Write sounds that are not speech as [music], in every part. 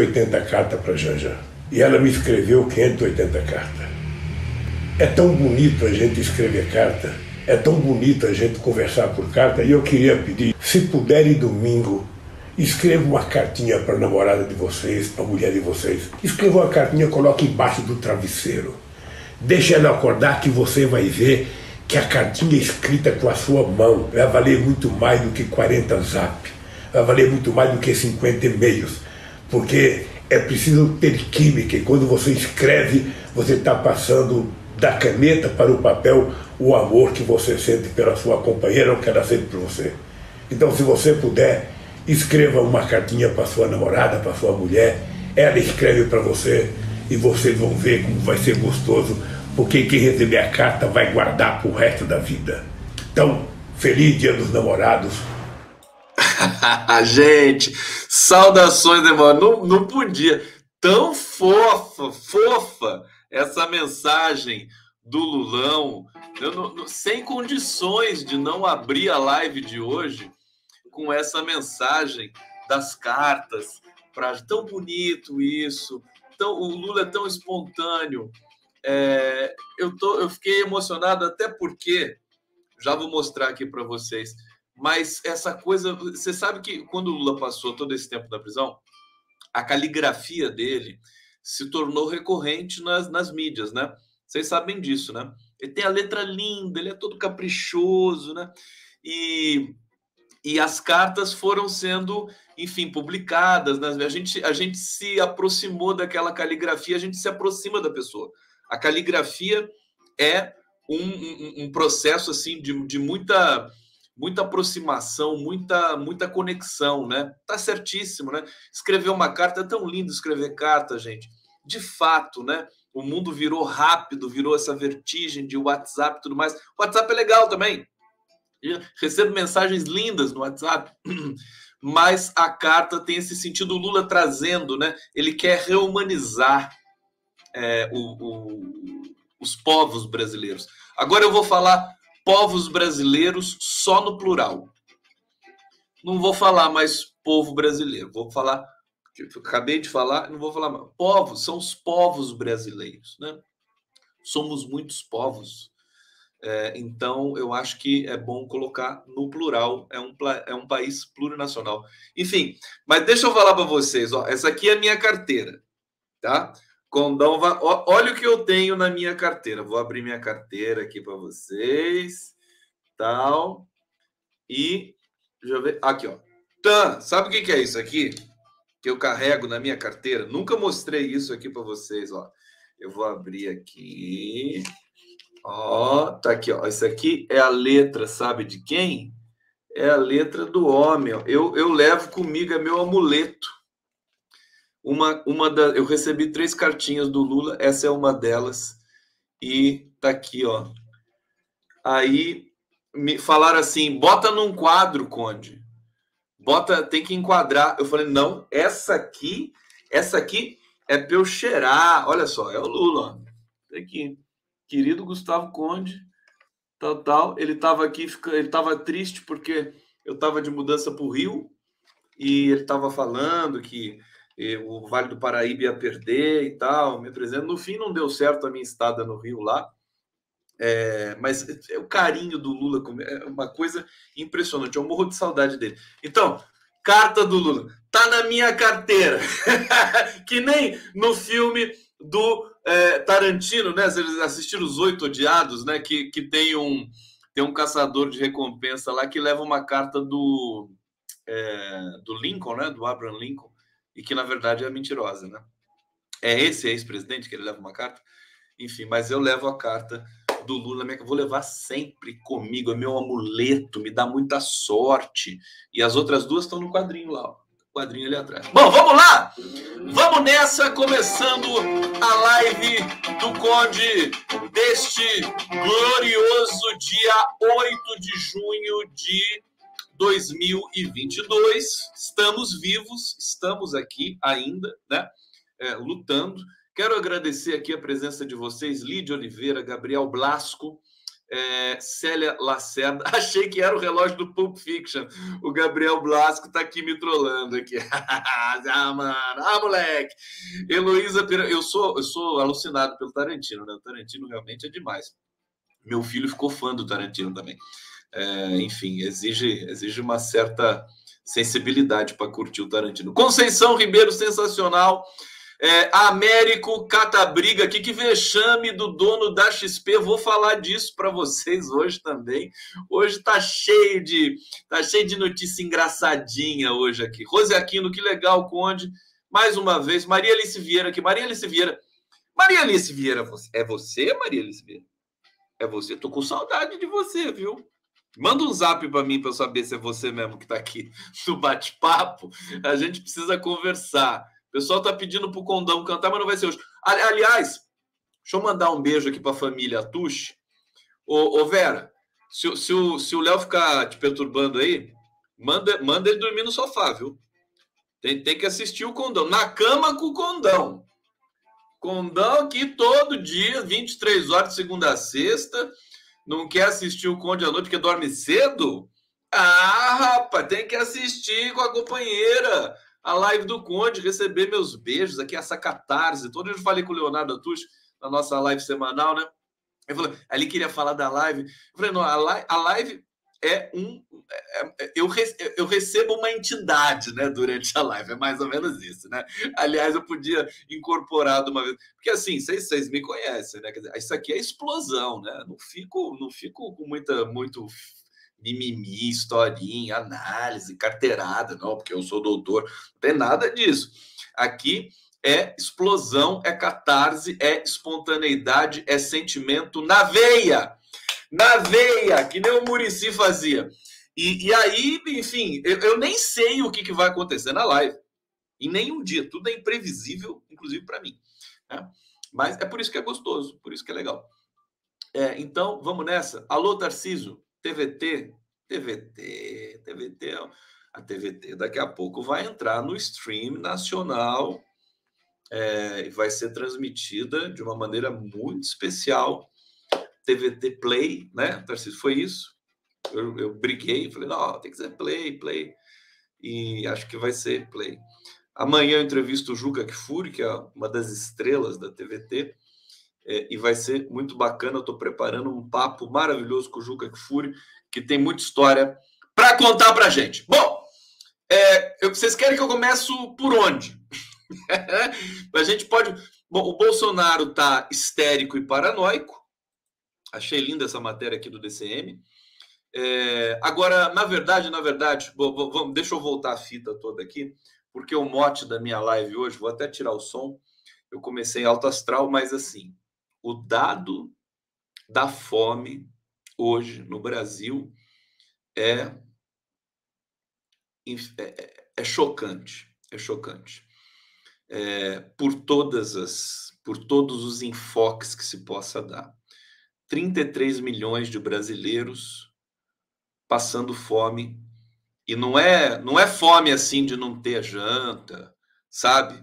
escrevi 580 cartas para Janja. E ela me escreveu 580 cartas. É tão bonito a gente escrever carta, é tão bonito a gente conversar por carta, e eu queria pedir, se puderem domingo, escreva uma cartinha para a namorada de vocês, para a mulher de vocês. Escreva uma cartinha, coloque embaixo do travesseiro. Deixe ela acordar que você vai ver que a cartinha escrita com a sua mão vai valer muito mais do que 40 zap, vai valer muito mais do que 50 e-mails, porque é preciso ter química e quando você escreve, você está passando da caneta para o papel o amor que você sente pela sua companheira ou que ela sente por você. Então, se você puder, escreva uma cartinha para sua namorada, para sua mulher, ela escreve para você e vocês vão ver como vai ser gostoso, porque quem receber a carta vai guardar para o resto da vida. Então, feliz Dia dos Namorados [laughs] Gente, saudações, irmão. Não, não podia. Tão fofa, fofa essa mensagem do Lulão. Eu não, sem condições de não abrir a live de hoje com essa mensagem das cartas. Pra, tão bonito isso. Tão, o Lula é tão espontâneo. É, eu, tô, eu fiquei emocionado até porque, já vou mostrar aqui para vocês mas essa coisa, você sabe que quando o Lula passou todo esse tempo na prisão, a caligrafia dele se tornou recorrente nas, nas mídias, né? Vocês sabem disso, né? Ele tem a letra linda, ele é todo caprichoso, né? E, e as cartas foram sendo, enfim, publicadas. Né? A, gente, a gente se aproximou daquela caligrafia, a gente se aproxima da pessoa. A caligrafia é um, um, um processo assim de, de muita muita aproximação, muita muita conexão, né? Tá certíssimo, né? Escrever uma carta é tão lindo escrever carta, gente. De fato, né? O mundo virou rápido, virou essa vertigem de WhatsApp e tudo mais. O WhatsApp é legal também. Eu recebo mensagens lindas no WhatsApp, [clears throat] mas a carta tem esse sentido, Lula trazendo, né? Ele quer rehumanizar é, o, o, os povos brasileiros. Agora eu vou falar povos brasileiros só no plural. Não vou falar mais povo brasileiro, vou falar, acabei de falar, não vou falar mais. Povos são os povos brasileiros, né? Somos muitos povos. É, então, eu acho que é bom colocar no plural, é um, é um país plurinacional. Enfim, mas deixa eu falar para vocês, ó, essa aqui é a minha carteira, tá? Condão, olha o que eu tenho na minha carteira. Vou abrir minha carteira aqui para vocês. Tal. E deixa eu ver. Aqui, ó. Tan, sabe o que é isso aqui? Que eu carrego na minha carteira. Nunca mostrei isso aqui para vocês, ó. Eu vou abrir aqui. Ó, tá aqui, ó. Isso aqui é a letra, sabe de quem? É a letra do homem. Eu, eu levo comigo, é meu amuleto uma, uma da, eu recebi três cartinhas do Lula, essa é uma delas, e tá aqui, ó. Aí me falaram assim: bota num quadro, Conde. Bota, tem que enquadrar. Eu falei: não, essa aqui, essa aqui é para eu cheirar. Olha só, é o Lula. Ó. Aqui, querido Gustavo Conde, tal, tal. Ele estava aqui, ele estava triste porque eu estava de mudança para o Rio e ele estava falando que o Vale do Paraíba ia perder e tal, me apresento. No fim, não deu certo a minha estada no Rio lá. É, mas é, o carinho do Lula é uma coisa impressionante. Eu morro de saudade dele. Então, carta do Lula. Tá na minha carteira. [laughs] que nem no filme do é, Tarantino, né? Vocês assistiram Os Oito Odiados, né? Que, que tem um tem um caçador de recompensa lá que leva uma carta do é, do Lincoln, né? Do Abraham Lincoln e que na verdade é mentirosa, né? É esse ex-presidente que ele leva uma carta? Enfim, mas eu levo a carta do Lula, minha, vou levar sempre comigo, é meu amuleto, me dá muita sorte. E as outras duas estão no quadrinho lá, ó. quadrinho ali atrás. Bom, vamos lá! Vamos nessa, começando a live do Conde deste glorioso dia 8 de junho de 2022. Estamos vivos, estamos aqui ainda, né? É, lutando. Quero agradecer aqui a presença de vocês, Lídia Oliveira, Gabriel Blasco, É, Célia Lacerda, [laughs] achei que era o relógio do Pulp Fiction. O Gabriel Blasco tá aqui me trollando aqui. [laughs] ah, mano, ah, moleque. Heloísa Pereira, eu sou, eu sou alucinado pelo Tarantino, né? O Tarantino realmente é demais. Meu filho ficou fã do Tarantino também. É, enfim, exige, exige uma certa sensibilidade para curtir o Tarantino. Conceição Ribeiro, sensacional. É, Américo Catabriga aqui, que vexame do dono da XP. Vou falar disso para vocês hoje também. Hoje tá cheio de tá cheio de notícia engraçadinha hoje aqui. Rose Aquino, que legal, Conde. Mais uma vez, Maria Alice Vieira aqui. Maria Alice Vieira. Maria Alice Vieira, é você, Maria Alice Vieira? É você? Tô com saudade de você, viu? Manda um zap para mim para saber se é você mesmo que está aqui [laughs] no bate-papo. A gente precisa conversar. O pessoal está pedindo para o Condão cantar, mas não vai ser hoje. Aliás, deixa eu mandar um beijo aqui para a família Tuxi. Ô, ô, Vera, se, se o se o Léo ficar te perturbando aí, manda, manda ele dormir no sofá, viu? Tem, tem que assistir o Condão. Na cama com o Condão. Condão aqui todo dia, 23 horas de segunda a sexta. Não quer assistir o Conde à noite porque dorme cedo? Ah, rapaz, tem que assistir com a companheira a live do Conde, receber meus beijos aqui, essa catarse. Todo dia eu falei com o Leonardo Atush na nossa live semanal, né? Ele falou, ali queria falar da live. Eu falei, não, a live, a live é um. É, é, eu, eu recebo uma entidade né, durante a live, é mais ou menos isso, né? Aliás, eu podia incorporar de uma vez. Porque assim, vocês, vocês me conhecem, né? Quer dizer, isso aqui é explosão, né? Não fico, não fico com muita, muito mimimi, historinha, análise, carteirada, não, porque eu sou doutor, não tem nada disso. Aqui é explosão, é catarse, é espontaneidade, é sentimento na veia na veia, que nem o Murici fazia. E, e aí, enfim, eu, eu, nem sei o que, que vai acontecer na live. Em nenhum dia. Tudo é imprevisível, inclusive para mim. Né? Mas é por isso que é gostoso, por isso que é legal. É, então, vamos nessa. Alô, Tarciso, TVT, TVT, TVT, a TVT daqui a pouco vai entrar no stream nacional é, e vai ser transmitida de uma maneira muito especial TVT Play, né, Tarcísio? Foi isso. Eu, eu briguei, falei, não, tem que ser Play, Play. E acho que vai ser Play. Amanhã eu entrevisto o Juca Kfouri, que é uma das estrelas da TVT, é, e vai ser muito bacana. Eu estou preparando um papo maravilhoso com o Juca Kfouri, que tem muita história para contar para gente. Bom, é, eu, vocês querem que eu comece por onde? [laughs] a gente pode. Bom, o Bolsonaro está histérico e paranoico. Achei linda essa matéria aqui do DCM. É, agora, na verdade, na verdade, vamos, deixa eu voltar a fita toda aqui, porque o mote da minha live hoje, vou até tirar o som. Eu comecei alto astral, mas assim, o dado da fome hoje no Brasil é, é, é, é chocante, é chocante. É, por todas as, por todos os enfoques que se possa dar. 33 milhões de brasileiros passando fome. E não é, não é fome assim de não ter janta, sabe?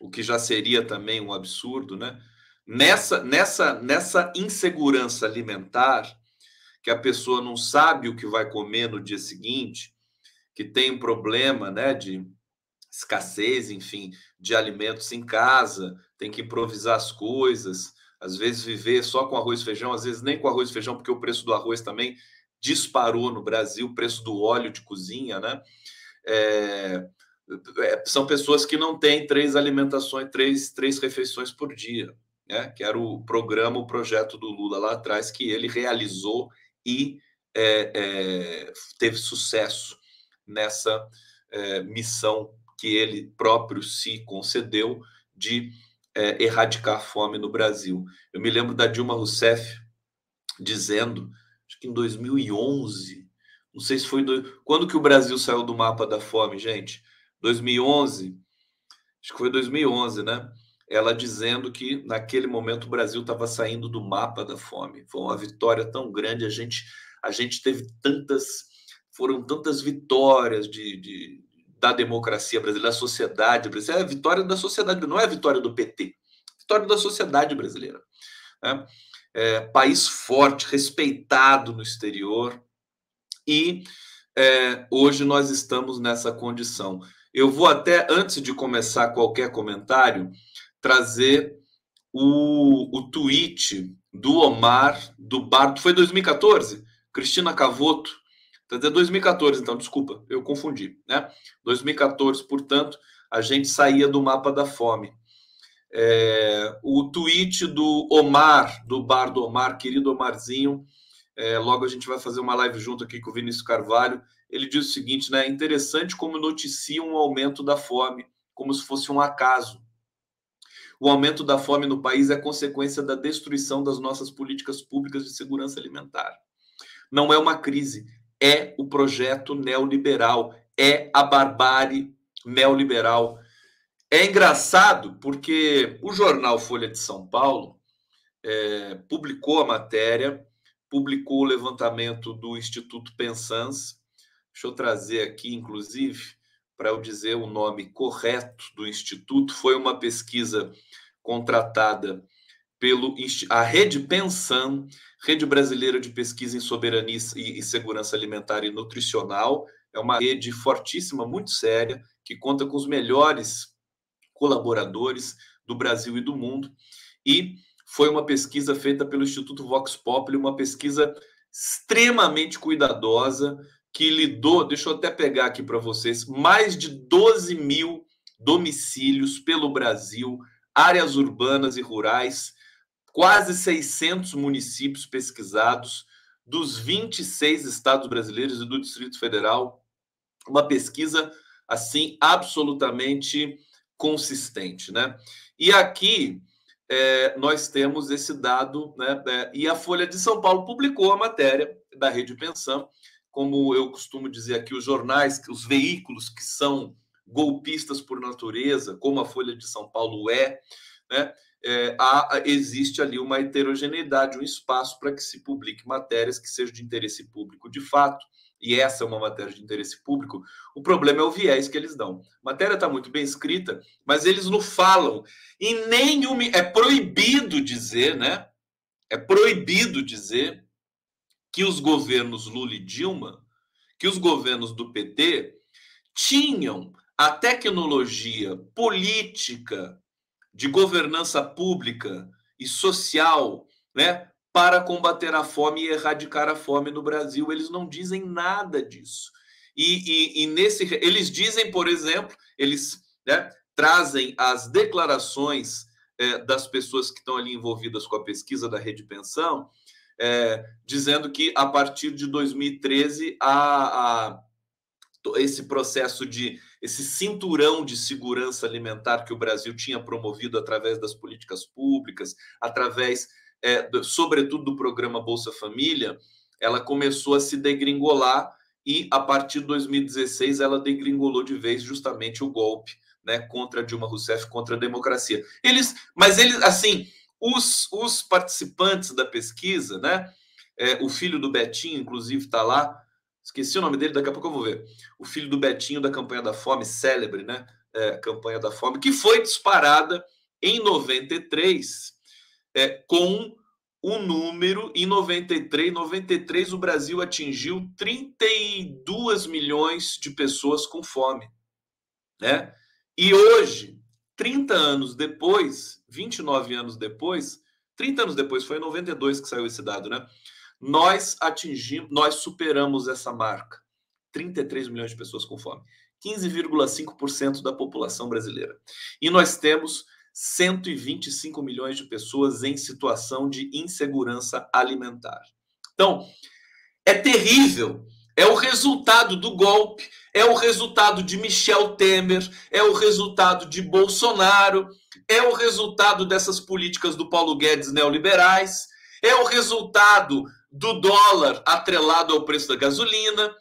O que já seria também um absurdo, né? Nessa, nessa, nessa insegurança alimentar, que a pessoa não sabe o que vai comer no dia seguinte, que tem um problema, né, de escassez, enfim, de alimentos em casa, tem que improvisar as coisas, às vezes viver só com arroz e feijão, às vezes nem com arroz e feijão, porque o preço do arroz também disparou no Brasil, o preço do óleo de cozinha, né? É, é, são pessoas que não têm três alimentações, três, três refeições por dia, né? Que era o programa, o projeto do Lula lá atrás, que ele realizou e é, é teve sucesso nessa é, missão que ele próprio se concedeu de é, erradicar a fome no Brasil. Eu me lembro da Dilma Rousseff dizendo, acho que em 2011, não sei se foi do, quando que o Brasil saiu do mapa da fome, gente? 2011, acho que foi 2011, né? Ela dizendo que naquele momento o Brasil estava saindo do mapa da fome. Foi uma vitória tão grande, a gente a gente teve tantas foram tantas vitórias de, de da democracia brasileira, da sociedade brasileira. É a vitória da sociedade, não é a vitória do PT, é vitória da sociedade brasileira. Né? é, país forte, respeitado no exterior, e é, hoje nós estamos nessa condição. Eu vou até, antes de começar qualquer comentário, trazer o, o tweet do Omar, do Barto, foi 2014? Cristina Cavoto, quer dizer 2014, então, desculpa, eu confundi, né? 2014, portanto, a gente saía do mapa da fome. É, o tweet do Omar, do bar do Omar, querido Omarzinho, é, logo a gente vai fazer uma live junto aqui com o Vinícius Carvalho. Ele diz o seguinte, né? É interessante como noticiam um aumento da fome, como se fosse um acaso. O aumento da fome no país é consequência da destruição das nossas políticas públicas de segurança alimentar. Não é uma crise, é o projeto neoliberal, é a barbárie neoliberal é engraçado porque o jornal Folha de São Paulo é, publicou a matéria, publicou o levantamento do Instituto Pensans. Deixa eu trazer aqui, inclusive, para eu dizer o nome correto do instituto. Foi uma pesquisa contratada pelo a Rede Pensan, Rede Brasileira de Pesquisa em Soberania e Segurança Alimentar e Nutricional. É uma rede fortíssima, muito séria, que conta com os melhores colaboradores do Brasil e do mundo. E foi uma pesquisa feita pelo Instituto Vox Populi, uma pesquisa extremamente cuidadosa, que lidou, deixa eu até pegar aqui para vocês, mais de 12 mil domicílios pelo Brasil, áreas urbanas e rurais, quase 600 municípios pesquisados, dos 26 estados brasileiros e do Distrito Federal, uma pesquisa assim absolutamente consistente, né? E aqui é, nós temos esse dado, né? É, e a Folha de São Paulo publicou a matéria da Rede Pensão, como eu costumo dizer aqui, os jornais, os veículos que são golpistas por natureza, como a Folha de São Paulo é, né? É, há, existe ali uma heterogeneidade, um espaço para que se publique matérias que sejam de interesse público de fato, e essa é uma matéria de interesse público, o problema é o viés que eles dão. A matéria está muito bem escrita, mas eles não falam. E nenhum. É proibido dizer, né? É proibido dizer que os governos Lula e Dilma, que os governos do PT, tinham a tecnologia política de governança pública e social, né, para combater a fome e erradicar a fome no Brasil. Eles não dizem nada disso. E, e, e nesse, eles dizem, por exemplo, eles né, trazem as declarações é, das pessoas que estão ali envolvidas com a pesquisa da Rede Pensão, é, dizendo que a partir de 2013 a, a, esse processo de esse cinturão de segurança alimentar que o Brasil tinha promovido através das políticas públicas, através é, sobretudo do programa Bolsa Família, ela começou a se degringolar e a partir de 2016 ela degringolou de vez justamente o golpe, né, contra Dilma Rousseff, contra a democracia. Eles, mas eles, assim, os, os participantes da pesquisa, né, é, o filho do Betinho, inclusive, está lá, esqueci o nome dele, daqui a pouco eu vou ver. O filho do Betinho da campanha da fome, célebre, né, é, campanha da fome, que foi disparada em 93 é, com o número em 93, 93 o Brasil atingiu 32 milhões de pessoas com fome, né? E hoje, 30 anos depois, 29 anos depois, 30 anos depois, foi em 92 que saiu esse dado, né? Nós atingimos, nós superamos essa marca. 33 milhões de pessoas com fome. 15,5% da população brasileira. E nós temos 125 milhões de pessoas em situação de insegurança alimentar. Então, é terrível. É o resultado do golpe, é o resultado de Michel Temer, é o resultado de Bolsonaro, é o resultado dessas políticas do Paulo Guedes neoliberais, é o resultado do dólar atrelado ao preço da gasolina,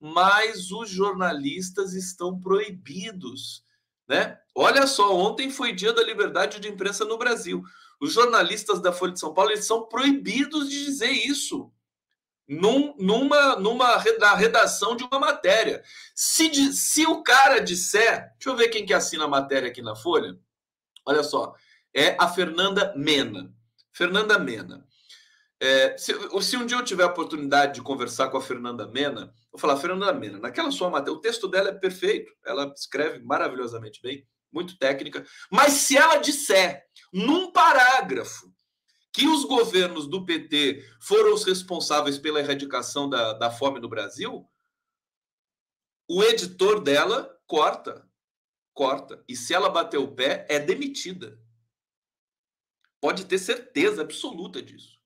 mas os jornalistas estão proibidos né? Olha só, ontem foi dia da liberdade de imprensa no Brasil. Os jornalistas da Folha de São Paulo eles são proibidos de dizer isso num, numa, numa redação de uma matéria. Se, se o cara disser, deixa eu ver quem que assina a matéria aqui na Folha. Olha só, é a Fernanda Mena. Fernanda Mena. É, se, se, um dia eu tiver a oportunidade de conversar com a Fernanda Mena, vou falar, Fernanda Mena, naquela sua matéria, o texto dela é perfeito, ela escreve maravilhosamente bem, muito técnica, mas se ela disser num parágrafo que os governos do PT foram os responsáveis pela erradicação da, da fome no Brasil, o editor dela corta, corta. E se ela bater o pé, é demitida. Pode ter certeza absoluta disso.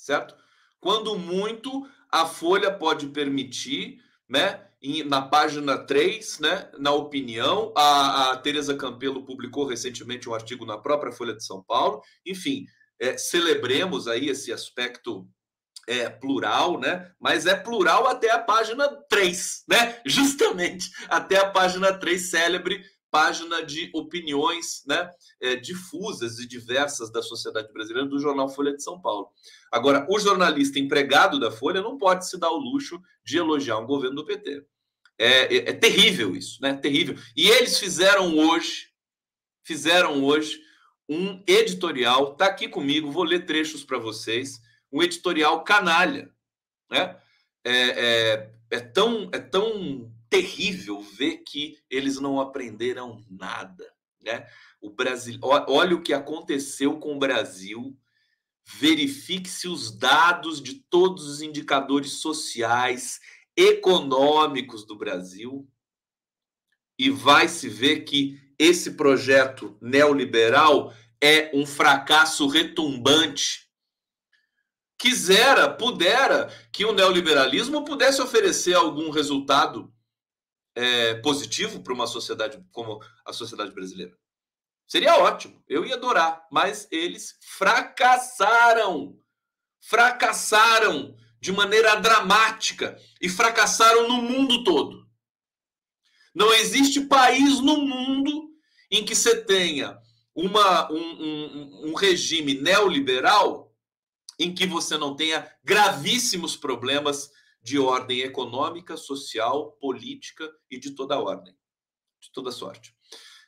Certo? Quando muito, a Folha pode permitir, né? na página 3, né, na opinião, a, a Tereza Campelo publicou recentemente um artigo na própria Folha de São Paulo. Enfim, é, celebremos aí esse aspecto é, plural, né? Mas é plural até a página 3, né? [laughs] Justamente até a página 3, célebre página de opiniões né, é, difusas e diversas da sociedade brasileira do jornal Folha de São Paulo. Agora, o jornalista empregado da Folha não pode se dar o luxo de elogiar um governo do PT. É, é, é terrível isso, né? Terrível. E eles fizeram hoje, fizeram hoje um editorial, tá aqui comigo, vou ler trechos para vocês, um editorial canalha, né? É, é, é, tão, é tão terrível ver que eles não aprenderam nada, né? O Brasil, olha o que aconteceu com o Brasil. Verifique-se os dados de todos os indicadores sociais, econômicos do Brasil e vai se ver que esse projeto neoliberal é um fracasso retumbante. Quisera, pudera que o neoliberalismo pudesse oferecer algum resultado é, positivo para uma sociedade como a sociedade brasileira. Seria ótimo, eu ia adorar, mas eles fracassaram. Fracassaram de maneira dramática e fracassaram no mundo todo. Não existe país no mundo em que você tenha uma, um, um, um regime neoliberal em que você não tenha gravíssimos problemas de ordem econômica, social, política e de toda ordem, de toda sorte.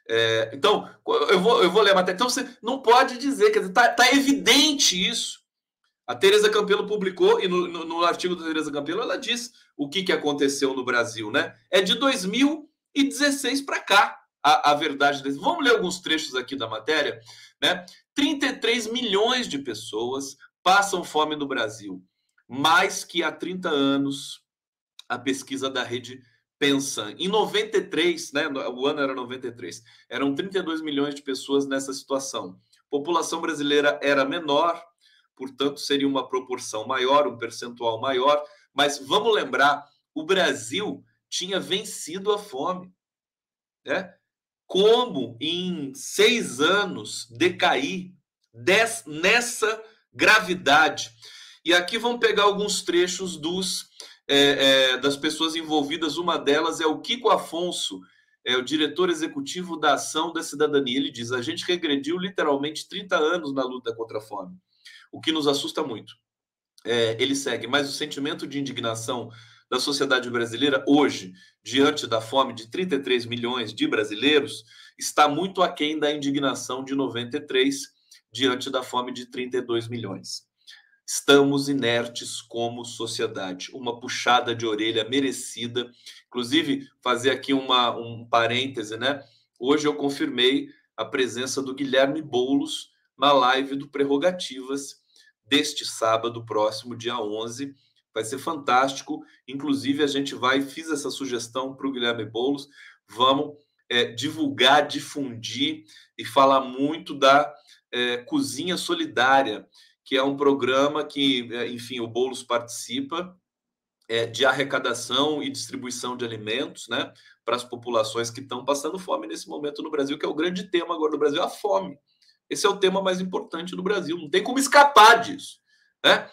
É, então, eu vou, eu vou ler a matéria. Então, você não pode dizer, quer dizer, está tá evidente isso. A Tereza Campelo publicou, e no, no, no, artigo da Tereza Campelo, ela diz o que, que aconteceu no Brasil, né? É de 2016 para cá a, a verdade desse. Vamos ler alguns trechos aqui da matéria, né? 33 milhões de pessoas passam fome no Brasil, mais que há 30 anos a pesquisa da rede Pensan. Em 93, né, o ano era 93, eram 32 milhões de pessoas nessa situação. População brasileira era menor, portanto, seria uma proporção maior, um percentual maior, mas vamos lembrar, o Brasil tinha vencido a fome. Né? como em seis anos decair des, nessa gravidade. E aqui vamos pegar alguns trechos dos é, é, das pessoas envolvidas. Uma delas é o Kiko Afonso, é o diretor executivo da Ação da Cidadania. Ele diz: a gente regrediu literalmente 30 anos na luta contra a fome, o que nos assusta muito. É, ele segue, mas o sentimento de indignação da sociedade brasileira hoje, diante da fome de 33 milhões de brasileiros, está muito aquém da indignação de 93, diante da fome de 32 milhões. Estamos inertes como sociedade. Uma puxada de orelha merecida. Inclusive, fazer aqui uma, um parêntese, né? Hoje eu confirmei a presença do Guilherme Boulos na live do Prerrogativas deste sábado próximo, dia 11 vai ser fantástico. Inclusive, a gente vai, fiz essa sugestão para o Guilherme Boulos, vamos é, divulgar, difundir e falar muito da é, Cozinha Solidária, que é um programa que, é, enfim, o Boulos participa é, de arrecadação e distribuição de alimentos, né, para as populações que estão passando fome nesse momento no Brasil, que é o grande tema agora do Brasil, a fome. Esse é o tema mais importante do Brasil, não tem como escapar disso, né?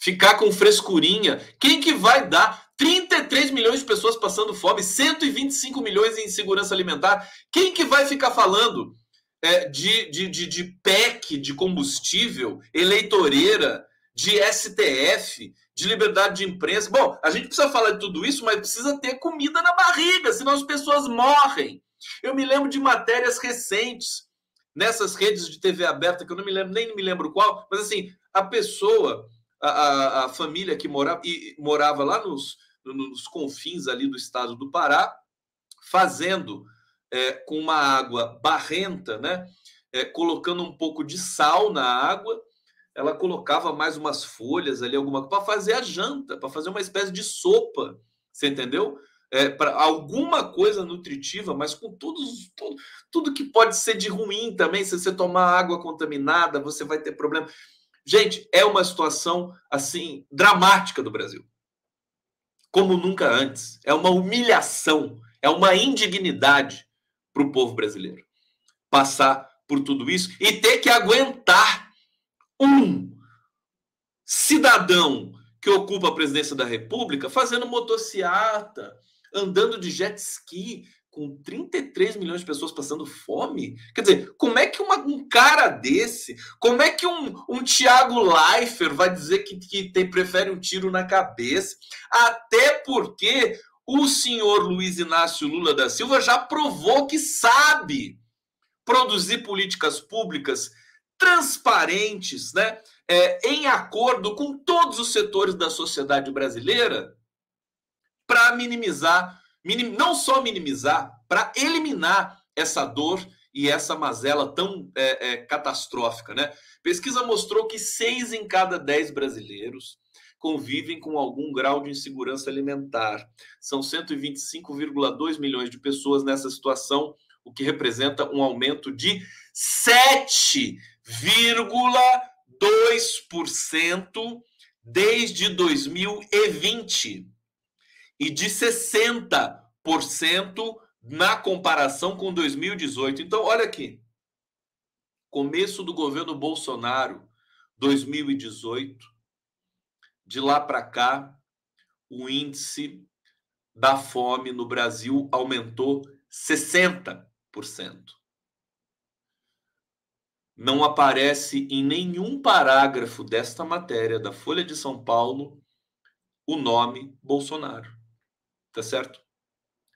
ficar com frescurinha. Quem que vai dar 33 milhões de pessoas passando fome, 125 milhões em insegurança alimentar? Quem que vai ficar falando de, de, de, de PEC, de combustível, eleitoreira, de STF, de liberdade de imprensa? Bom, a gente precisa falar de tudo isso, mas precisa ter comida na barriga, senão as pessoas morrem. Eu me lembro de matérias recentes nessas redes de TV aberta, que eu não me lembro, nem me lembro qual, mas assim, a pessoa, a, a, a família que morava, e, morava lá nos, nos confins ali do estado do Pará, fazendo é, com uma água barrenta, né? É, colocando um pouco de sal na água, ela colocava mais umas folhas ali, alguma para fazer a janta, para fazer uma espécie de sopa, você entendeu? É, para alguma coisa nutritiva, mas com tudo, tudo, tudo que pode ser de ruim também. Se você tomar água contaminada, você vai ter problema. Gente, é uma situação assim dramática do Brasil, como nunca antes. É uma humilhação, é uma indignidade para o povo brasileiro passar por tudo isso e ter que aguentar um cidadão que ocupa a presidência da República fazendo motociata, andando de jet ski, com 33 milhões de pessoas passando fome? Quer dizer, como é que uma, um cara desse, como é que um, um Thiago Leifert vai dizer que, que tem, prefere um tiro na cabeça? Até porque o senhor Luiz Inácio Lula da Silva já provou que sabe produzir políticas públicas transparentes, né? É, em acordo com todos os setores da sociedade brasileira, para minimizar, minim, não só minimizar, para eliminar essa dor e essa mazela tão é, é, catastrófica, né? Pesquisa mostrou que seis em cada dez brasileiros convivem com algum grau de insegurança alimentar. São 125,2 milhões de pessoas nessa situação, o que representa um aumento de 7,2% desde 2020 e de 60% na comparação com 2018. Então, olha aqui. Começo do governo Bolsonaro, 2018, de lá para cá, o índice da fome no Brasil aumentou 60%. Não aparece em nenhum parágrafo desta matéria da Folha de São Paulo o nome Bolsonaro. Tá certo?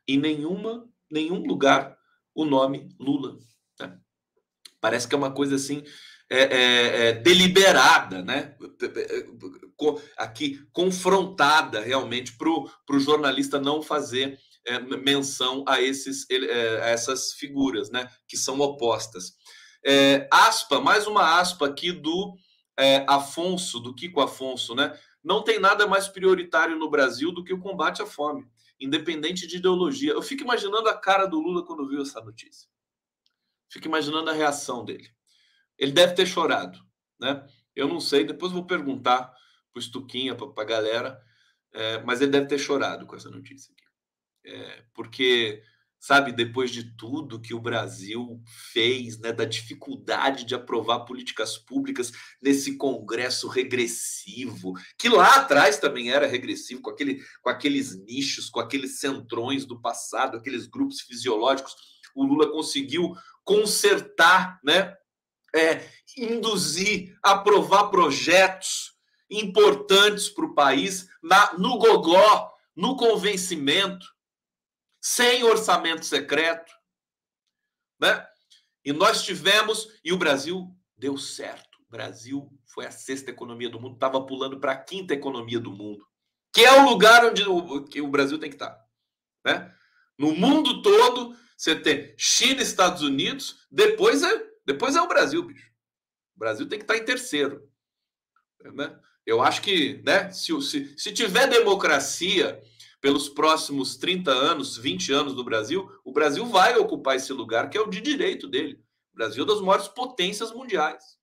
Em nenhuma, nenhum lugar o nome Lula. Né? Parece que é uma coisa assim é, é, é, deliberada, né? Aqui confrontada realmente para o jornalista não fazer é, menção a, esses, é, a essas figuras, né? Que são opostas. É, aspa, mais uma aspa aqui do Afonso, do Kiko Afonso, né? Não tem nada mais prioritário no Brasil do que o combate à fome, independente de ideologia. Eu fico imaginando a cara do Lula quando viu essa notícia. Fico imaginando a reação dele. Ele deve ter chorado, né? Eu não sei, depois vou perguntar para o Stuquinha, para a galera, é, mas ele deve ter chorado com essa notícia aqui. É, porque, sabe, depois de tudo que o Brasil fez, né, da dificuldade de aprovar políticas públicas nesse Congresso regressivo, que lá atrás também era regressivo, com, aquele, com aqueles nichos, com aqueles centrões do passado, aqueles grupos fisiológicos, o Lula conseguiu consertar, né? É, induzir, aprovar projetos importantes para o país na, no gogó, no convencimento, sem orçamento secreto, né? E nós tivemos e o Brasil deu certo. O Brasil foi a sexta economia do mundo, estava pulando para a quinta economia do mundo, que é o lugar onde o, que o Brasil tem que estar, tá, né? No mundo todo, você tem China, Estados Unidos, depois é depois é o Brasil, bicho. O Brasil tem que estar em terceiro. Né? Eu acho que, né, se, se, se tiver democracia pelos próximos 30 anos, 20 anos do Brasil, o Brasil vai ocupar esse lugar que é o de direito dele. O Brasil é das maiores potências mundiais.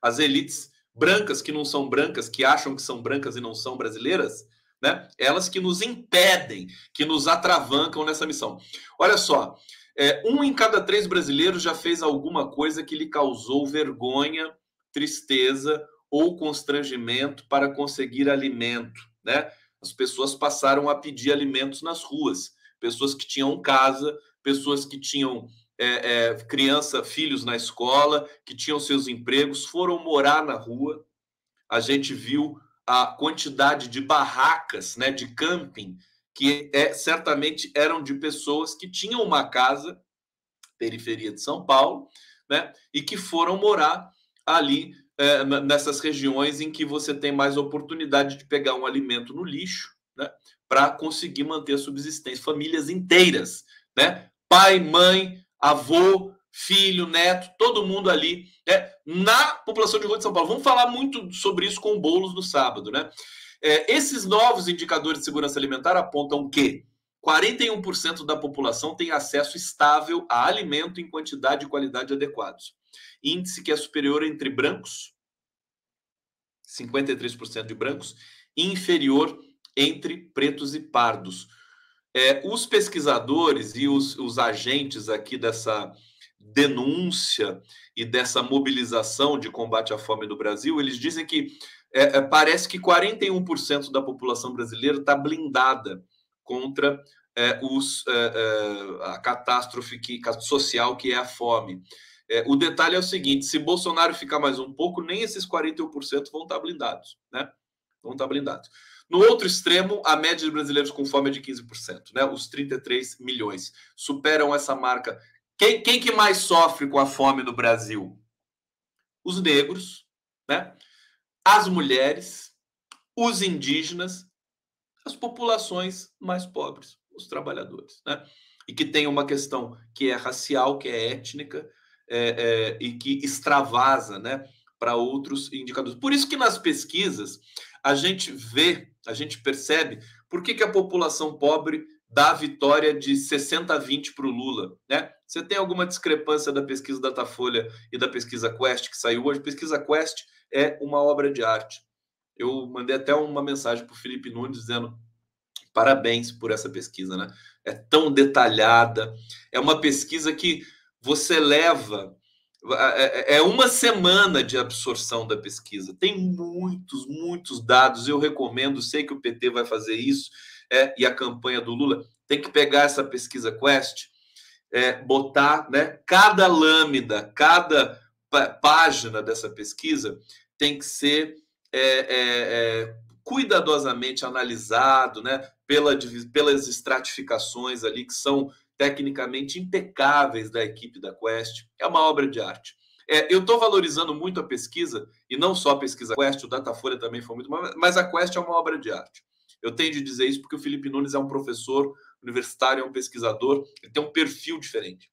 As elites brancas que não são brancas, que acham que são brancas e não são brasileiras, né? Elas que nos impedem, que nos atravancam nessa missão. Olha só, é, um em cada três brasileiros já fez alguma coisa que lhe causou vergonha, tristeza ou constrangimento para conseguir alimento, né? As pessoas passaram a pedir alimentos nas ruas, pessoas que tinham casa, pessoas que tinham é, é, criança, filhos na escola, que tinham seus empregos, foram morar na rua. A gente viu a quantidade de barracas, né, de camping que é, certamente eram de pessoas que tinham uma casa, periferia de São Paulo, né, e que foram morar ali é, nessas regiões em que você tem mais oportunidade de pegar um alimento no lixo, né, para conseguir manter a subsistência. Famílias inteiras, né? Pai, mãe, avô, filho, neto, todo mundo ali, né? Na população de rua de São Paulo. Vamos falar muito sobre isso com o Boulos no sábado, né? É, esses novos indicadores de segurança alimentar apontam que 41% da população tem acesso estável a alimento em quantidade e qualidade adequados. Índice que é superior entre brancos, 53% de brancos, e inferior entre pretos e pardos. É, os pesquisadores e os, os agentes aqui dessa denúncia e dessa mobilização de combate à fome no Brasil, eles dizem que é, é, parece que 41% da população brasileira está blindada contra é, os, é, é, a catástrofe que, social que é a fome. É, o detalhe é o seguinte: se Bolsonaro ficar mais um pouco, nem esses 41% vão estar tá blindados, né? Vão estar tá blindados. No outro extremo, a média de brasileiros com fome é de 15%, né? Os 33 milhões superam essa marca. Quem, quem que mais sofre com a fome no Brasil? Os negros, né? As mulheres, os indígenas, as populações mais pobres, os trabalhadores, né? E que tem uma questão que é racial, que é étnica, é, é, e que extravasa, né? Para outros indicadores. Por isso que nas pesquisas a gente vê, a gente percebe por que, que a população pobre dá a vitória de 60 a 20 para o Lula, né? Você tem alguma discrepância da pesquisa Datafolha e da pesquisa Quest que saiu hoje? Pesquisa Quest é uma obra de arte. Eu mandei até uma mensagem para o Felipe Nunes dizendo parabéns por essa pesquisa, né? É tão detalhada, é uma pesquisa que você leva é, é, é uma semana de absorção da pesquisa. Tem muitos, muitos dados. Eu recomendo, sei que o PT vai fazer isso, é, e a campanha do Lula tem que pegar essa pesquisa Quest, é, botar né, cada lâmina, cada página dessa pesquisa tem que ser é, é, é, cuidadosamente analisado, né, pela, pelas estratificações ali que são tecnicamente impecáveis da equipe da Quest. É uma obra de arte. É, eu estou valorizando muito a pesquisa, e não só a pesquisa Quest, o Datafolha também foi muito, mas a Quest é uma obra de arte. Eu tenho de dizer isso porque o Felipe Nunes é um professor universitário, é um pesquisador, ele tem um perfil diferente.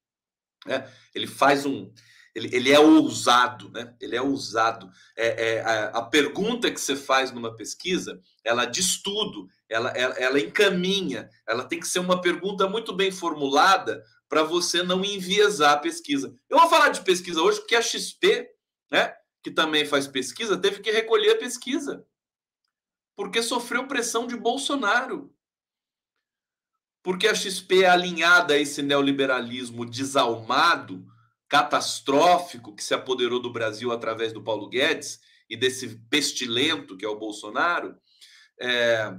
Né? Ele faz um. Ele, ele é ousado, né? Ele é ousado. É, é a, a, pergunta que você faz numa pesquisa, ela diz tudo, ela, ela, ela encaminha, ela tem que ser uma pergunta muito bem formulada para você não enviesar a pesquisa. Eu vou falar de pesquisa hoje porque a XP, né, que também faz pesquisa, teve que recolher a pesquisa. Porque sofreu pressão de Bolsonaro. Porque a XP é alinhada a esse neoliberalismo desalmado, catastrófico, que se apoderou do Brasil através do Paulo Guedes e desse pestilento que é o Bolsonaro. É,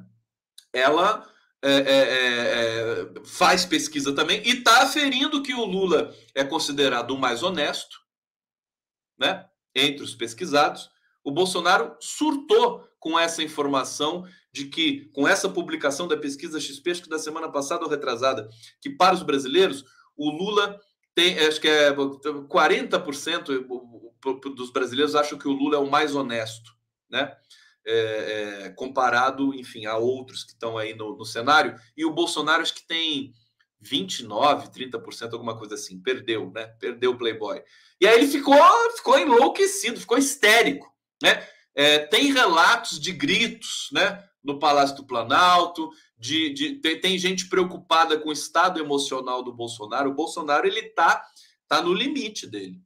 ela é, é, é, é, faz pesquisa também e está aferindo que o Lula é considerado o mais honesto, né? Entre os pesquisados. O Bolsonaro surtou com essa informação de que, com essa publicação da pesquisa XP, acho que da semana passada ou retrasada, que para os brasileiros, o Lula tem, acho que é 40% dos brasileiros acham que o Lula é o mais honesto, né? é, é, comparado, enfim, a outros que estão aí no, no, cenário. E o Bolsonaro acho que tem 29, 30%, alguma coisa assim. Perdeu, né? Perdeu o Playboy. E aí ele ficou, ficou enlouquecido, ficou histérico, né? É, tem relatos de gritos, né? No Palácio do Planalto, de, de tem, tem, gente preocupada com o estado emocional do Bolsonaro. O Bolsonaro ele tá, tá no limite dele.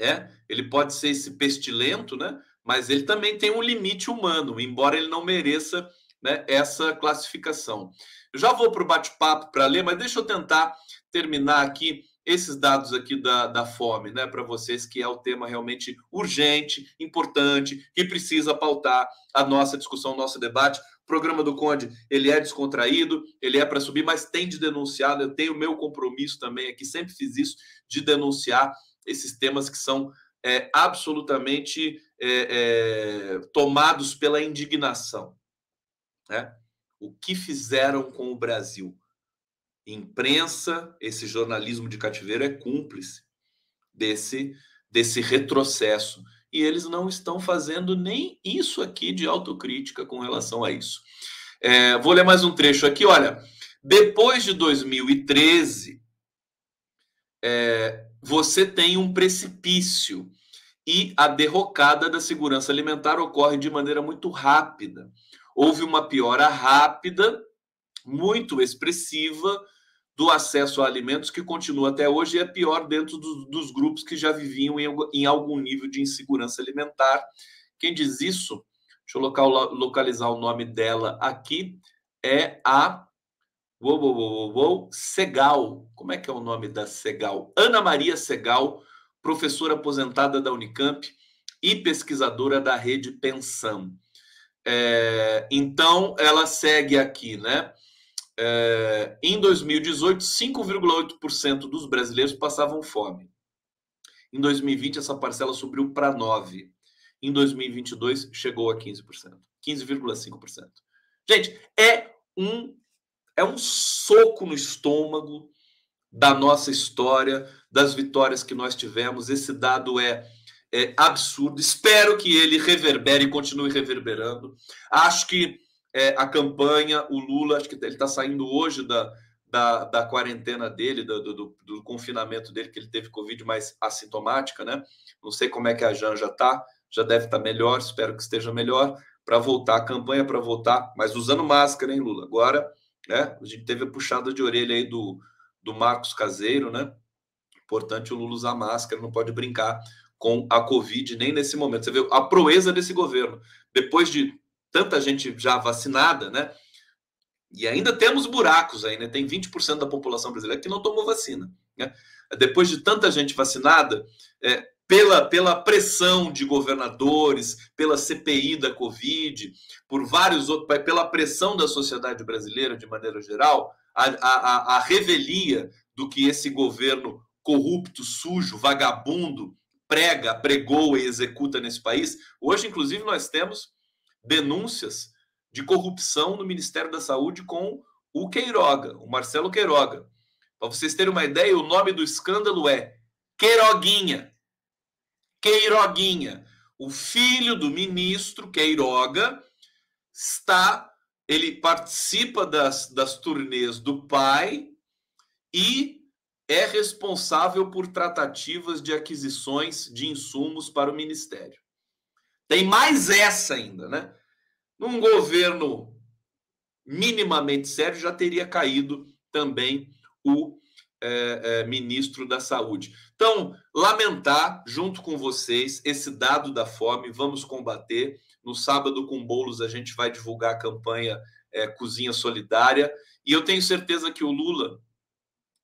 É, ele pode ser esse pestilento, né? mas ele também tem um limite humano, embora ele não mereça né, essa classificação. Eu já vou para o bate-papo para ler, mas deixa eu tentar terminar aqui esses dados aqui da, da fome, né, para vocês, que é o tema realmente urgente, importante, que precisa pautar a nossa discussão, o nosso debate. O programa do Conde, ele é descontraído, ele é para subir, mas tem de denunciar, eu tenho o meu compromisso também aqui, sempre fiz isso, de denunciar esses temas que são é, absolutamente é, é, tomados pela indignação. Né? O que fizeram com o Brasil? Imprensa, esse jornalismo de cativeiro é cúmplice desse, desse retrocesso e eles não estão fazendo nem isso aqui de autocrítica com relação a isso. É, vou ler mais um trecho aqui. Olha, depois de 2013, é, você tem um precipício e a derrocada da segurança alimentar ocorre de maneira muito rápida. Houve uma piora rápida, muito expressiva, do acesso a alimentos que continua até hoje e é pior dentro do, dos grupos que já viviam em, em, algum nível de insegurança alimentar. Quem diz isso, deixa eu local, localizar o nome dela aqui, é a uou, uou, uou, uou, Segal. Como é que é o nome da Segal? Ana Maria Segal, professora aposentada da Unicamp e pesquisadora da rede Pensão. É, então, ela segue aqui, né? É, em 2018, 5,8% dos brasileiros passavam fome. Em 2020, essa parcela subiu para 9%. Em 2022, chegou a 15%. 15,5%. Gente, é um, é um soco no estômago da nossa história, das vitórias que nós tivemos. Esse dado é, é absurdo. Espero que ele reverbere e continue reverberando. Acho que é, a campanha, o Lula, acho que ele está saindo hoje da, da, da quarentena dele, do, do, do, confinamento dele, que ele teve Covid mais assintomática, né? Não sei como é que a Janja está, já deve estar tá melhor, espero que esteja melhor, para voltar a campanha, para voltar, mas usando máscara, hein, Lula? Agora, né? A gente teve a puxada de orelha aí do, do Marcos Caseiro, né? Importante o Lula usar máscara, não pode brincar com a Covid nem nesse momento. Você vê a proeza desse governo. Depois de tanta gente já vacinada, né? E ainda temos buracos aí, né? Tem 20% da população brasileira que não tomou vacina. Né? Depois de tanta gente vacinada, é, pela, pela pressão de governadores, pela CPI da Covid, por vários outros, pela pressão da sociedade brasileira de maneira geral, a, a, a revelia do que esse governo corrupto, sujo, vagabundo, prega, pregou e executa nesse país. Hoje, inclusive, nós temos denúncias de corrupção no Ministério da Saúde com o Queiroga, o Marcelo Queiroga. Para vocês terem uma ideia, o nome do escândalo é Queiroguinha. Queiroguinha. O filho do ministro Queiroga está, ele participa das, das turnês do pai e é responsável por tratativas de aquisições de insumos para o ministério. Tem mais essa ainda, né? Num governo minimamente sério, já teria caído também o é, é, ministro da Saúde. Então, lamentar, junto com vocês, esse dado da fome, vamos combater. No sábado, com bolos, a gente vai divulgar a campanha é, Cozinha Solidária. E eu tenho certeza que o Lula,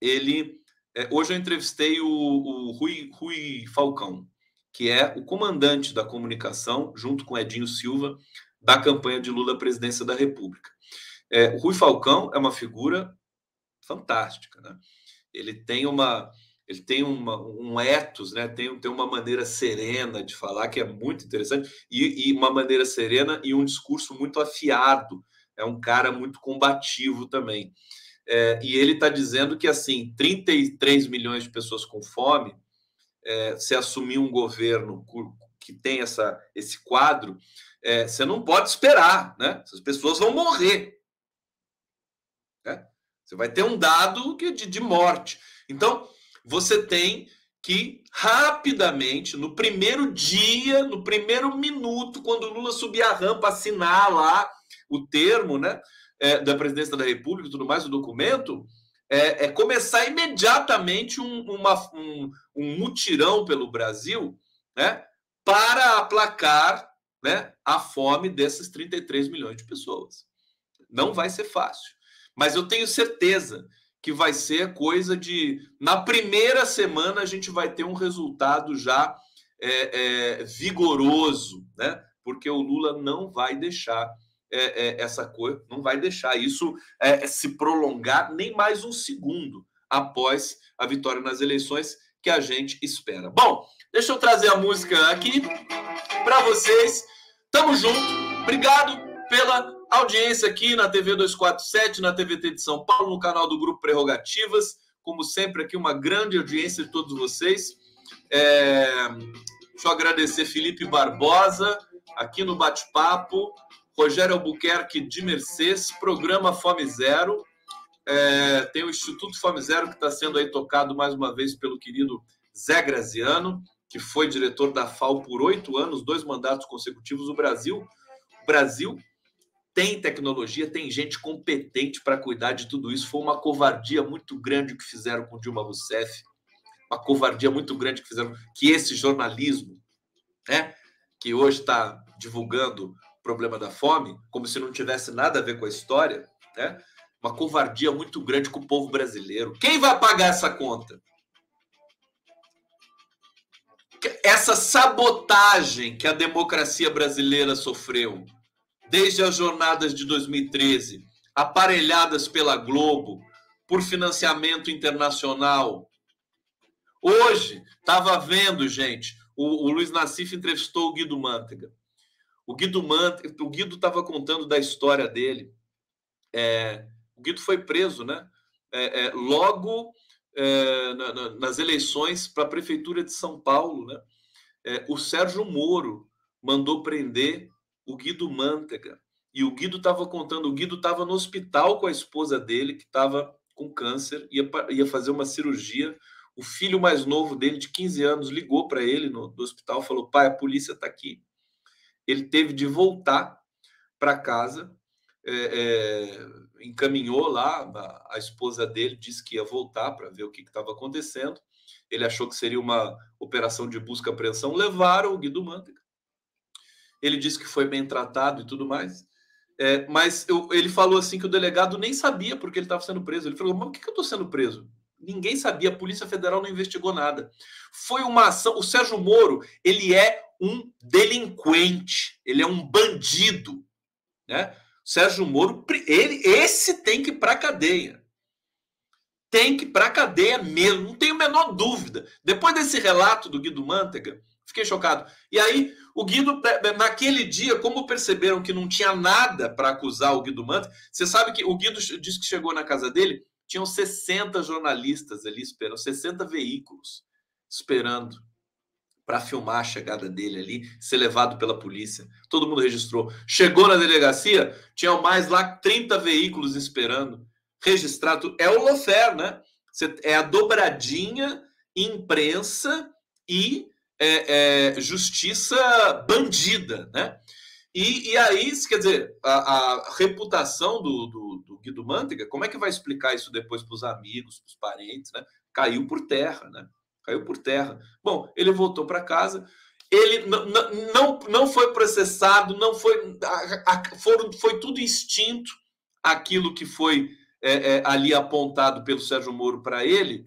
ele. É, hoje eu entrevistei o, o Rui, Rui Falcão que é o comandante da comunicação, junto com Edinho Silva, da campanha de Lula à presidência da República. É, o Rui Falcão é uma figura fantástica, né? Ele tem uma ele tem uma, um ethos, né? Tem, tem uma maneira serena de falar que é muito interessante e, e uma maneira serena e um discurso muito afiado. É um cara muito combativo também. É, e ele está dizendo que assim 33 milhões de pessoas com fome é, se assumir um governo que tem essa, esse quadro, é, você não pode esperar, né? Essas pessoas vão morrer. Né? Você vai ter um dado de, de morte. Então, você tem que rapidamente, no primeiro dia, no primeiro minuto, quando o Lula subir a rampa, assinar lá o termo né, é, da presidência da República e tudo mais, o documento, é, é começar imediatamente um, uma, um, um mutirão pelo Brasil né, para aplacar né, a fome desses 33 milhões de pessoas. Não vai ser fácil. Mas eu tenho certeza que vai ser coisa de. Na primeira semana, a gente vai ter um resultado já é, é, vigoroso, né? Porque o Lula não vai deixar é, é, essa coisa, não vai deixar isso é, se prolongar nem mais um segundo após a vitória nas eleições que a gente espera. Bom, deixa eu trazer a música aqui para vocês. Tamo junto. Obrigado pela audiência aqui na TV 247, na TVT de São Paulo, no canal do Grupo Prerrogativas. Como sempre, aqui uma grande audiência de todos vocês. É... Deixa eu agradecer Felipe Barbosa, aqui no bate-papo, Rogério Albuquerque de Mercedes, programa Fome Zero. É, tem o Instituto Fome Zero que está sendo aí tocado mais uma vez pelo querido Zé Graziano, que foi diretor da FAO por oito anos, dois mandatos consecutivos. O Brasil, o Brasil tem tecnologia, tem gente competente para cuidar de tudo isso. Foi uma covardia muito grande o que fizeram com Dilma Rousseff, uma covardia muito grande que fizeram que esse jornalismo, né, que hoje está divulgando problema da fome, como se não tivesse nada a ver com a história, né? Uma covardia muito grande com o povo brasileiro. Quem vai pagar essa conta? Essa sabotagem que a democracia brasileira sofreu desde as jornadas de 2013, aparelhadas pela Globo por financiamento internacional. Hoje, estava vendo, gente, o, o Luiz Nassif entrevistou o Guido Mantega. O Guido Mantega, o Guido estava contando da história dele. É, o Guido foi preso, né? É, é, logo é, na, na, nas eleições para a prefeitura de São Paulo, né? É, o Sérgio Moro mandou prender o Guido Mantega. E o Guido estava contando, o Guido estava no hospital com a esposa dele, que estava com câncer, ia, ia fazer uma cirurgia. O filho mais novo dele, de 15 anos, ligou para ele no, no hospital, falou: pai, a polícia está aqui. Ele teve de voltar para casa é, é, encaminhou lá, a, a, esposa dele disse que ia voltar para ver o que estava acontecendo. Ele achou que seria uma operação de busca e apreensão. Levaram o Guido Mantega. Ele disse que foi bem tratado e tudo mais. É, mas eu, ele falou assim que o delegado nem sabia porque ele estava sendo preso. Ele falou: Mas por que, que eu estou sendo preso? Ninguém sabia, a Polícia Federal não investigou nada. Foi uma ação. O Sérgio Moro, ele é um delinquente, ele é um bandido. Né? Sérgio Moro, ele, esse tem que ir para cadeia. Tem que ir para cadeia mesmo, não tenho a menor dúvida. Depois desse relato do Guido Mantega, fiquei chocado. E aí, o Guido, naquele dia, como perceberam que não tinha nada para acusar o Guido Mantega, você sabe que o Guido disse que chegou na casa dele, tinham 60 jornalistas ali esperando, 60 veículos esperando para filmar a chegada dele ali, ser levado pela polícia. Todo mundo registrou. Chegou na delegacia, tinham mais lá 30 veículos esperando. Registrado. É o Lofer, né? É a dobradinha imprensa e é, é, justiça bandida, né? E, e aí, quer dizer, a, a reputação do, do, do, Guido Mantega, como é que vai explicar isso depois para os amigos, para os parentes, né? Caiu por terra, né? caiu por terra. Bom, ele voltou para casa. Ele não, não, foi processado, não foi. A, a, foram, foi tudo extinto aquilo que foi é, é, ali apontado pelo Sérgio Moro para ele.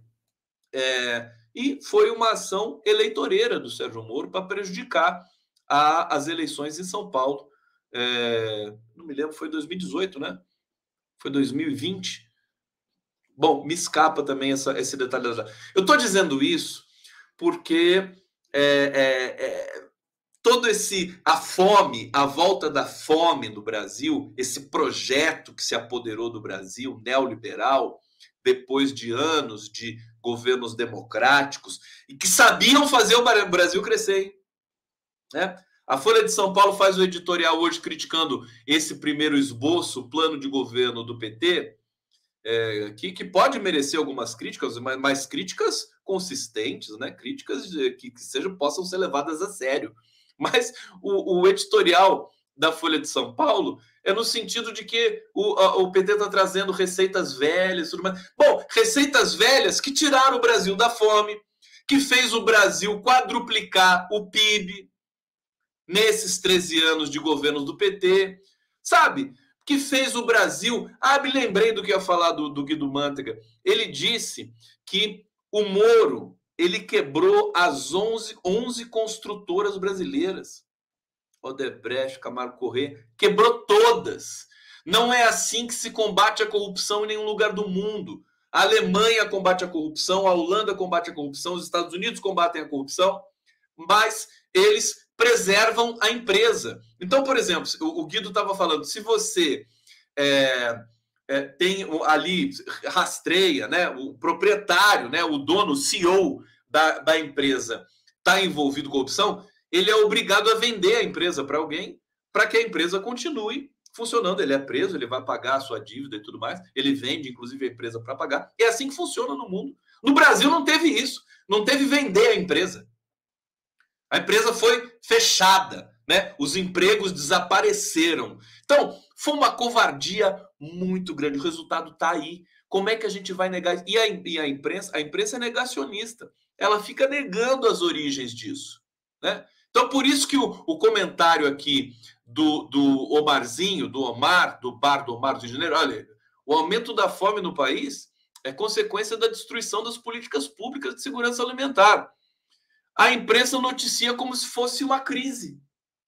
É, e foi uma ação eleitoreira do Sérgio Moro para prejudicar as eleições em São Paulo. É, não me lembro, foi 2018, né? Foi 2020. Bom, me escapa também essa, esse detalhe. Eu estou dizendo isso porque é, é, é, todo esse a fome, a volta da fome no Brasil, esse projeto que se apoderou do Brasil neoliberal depois de anos de governos democráticos e que sabiam fazer o Brasil crescer. Né? A Folha de São Paulo faz o editorial hoje criticando esse primeiro esboço, plano de governo do PT, é, que, que pode merecer algumas críticas, mas, mas críticas consistentes, né? Críticas que, que sejam, possam ser levadas a sério. Mas o, o editorial da Folha de São Paulo é no sentido de que o, a, o PT está trazendo receitas velhas, tudo mais. Bom, receitas velhas que tiraram o Brasil da fome, que fez o Brasil quadruplicar o PIB nesses 13 anos de governos do PT, sabe? que fez o Brasil. Ah, me lembrei do que ia falar do, do Guido Mantega. Ele disse que o Moro ele quebrou as 11, 11 construtoras brasileiras. Odebrecht, Camargo Corrêa, quebrou todas. Não é assim que se combate a corrupção em nenhum lugar do mundo. A Alemanha combate a corrupção, a Holanda combate a corrupção, os Estados Unidos combatem a corrupção, mas eles preservam a empresa. Então, por exemplo, o, Guido estava falando, se você é, é, tem ali, rastreia, né, o proprietário, né, o dono, o CEO da, da empresa, está envolvido com corrupção, ele é obrigado a vender a empresa para alguém para que a empresa continue funcionando. Ele é preso, ele vai pagar a sua dívida e tudo mais. Ele vende, inclusive, a empresa para pagar. É assim que funciona no mundo. No Brasil não teve isso. Não teve vender a empresa. A empresa foi fechada, né? Os empregos desapareceram. Então, foi uma covardia muito grande. O resultado está aí. Como é que a gente vai negar? E a, e a imprensa, a imprensa é negacionista. Ela fica negando as origens disso, né? Então, por isso que o, o comentário aqui do, do Omarzinho, do Omar, do bar do Omar do Rio de Janeiro, olha, o aumento da fome no país é consequência da destruição das políticas públicas de segurança alimentar. A imprensa noticia como se fosse uma crise,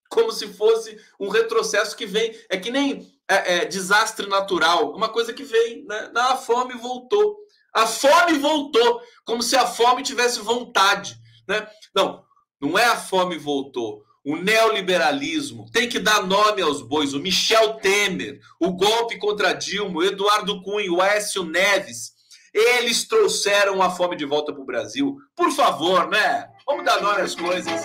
como se fosse um retrocesso que vem. É que nem é, é, desastre natural, uma coisa que vem, né? A fome voltou. A fome voltou, como se a fome tivesse vontade. Né? Não, não é a fome voltou. O neoliberalismo tem que dar nome aos bois. O Michel Temer, o golpe contra Dilma, o Eduardo Cunha, o Aécio Neves, eles trouxeram a fome de volta para o Brasil. Por favor, né? Vamos dar nome às coisas.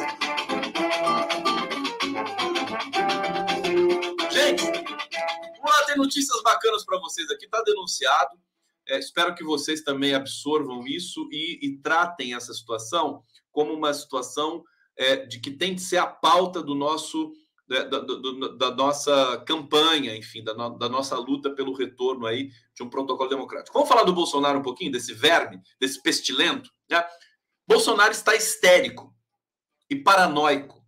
Gente, vamos lá, tem notícias bacanas para vocês aqui. Está denunciado. É, espero que vocês também absorvam isso e, e tratem essa situação como uma situação é, de que tem de ser a pauta do nosso da, da, da, nossa campanha, enfim, da, no, da, nossa luta pelo retorno aí de um protocolo democrático. Vamos falar do Bolsonaro um pouquinho, desse verme, desse pestilento? Né? Bolsonaro está histérico e paranoico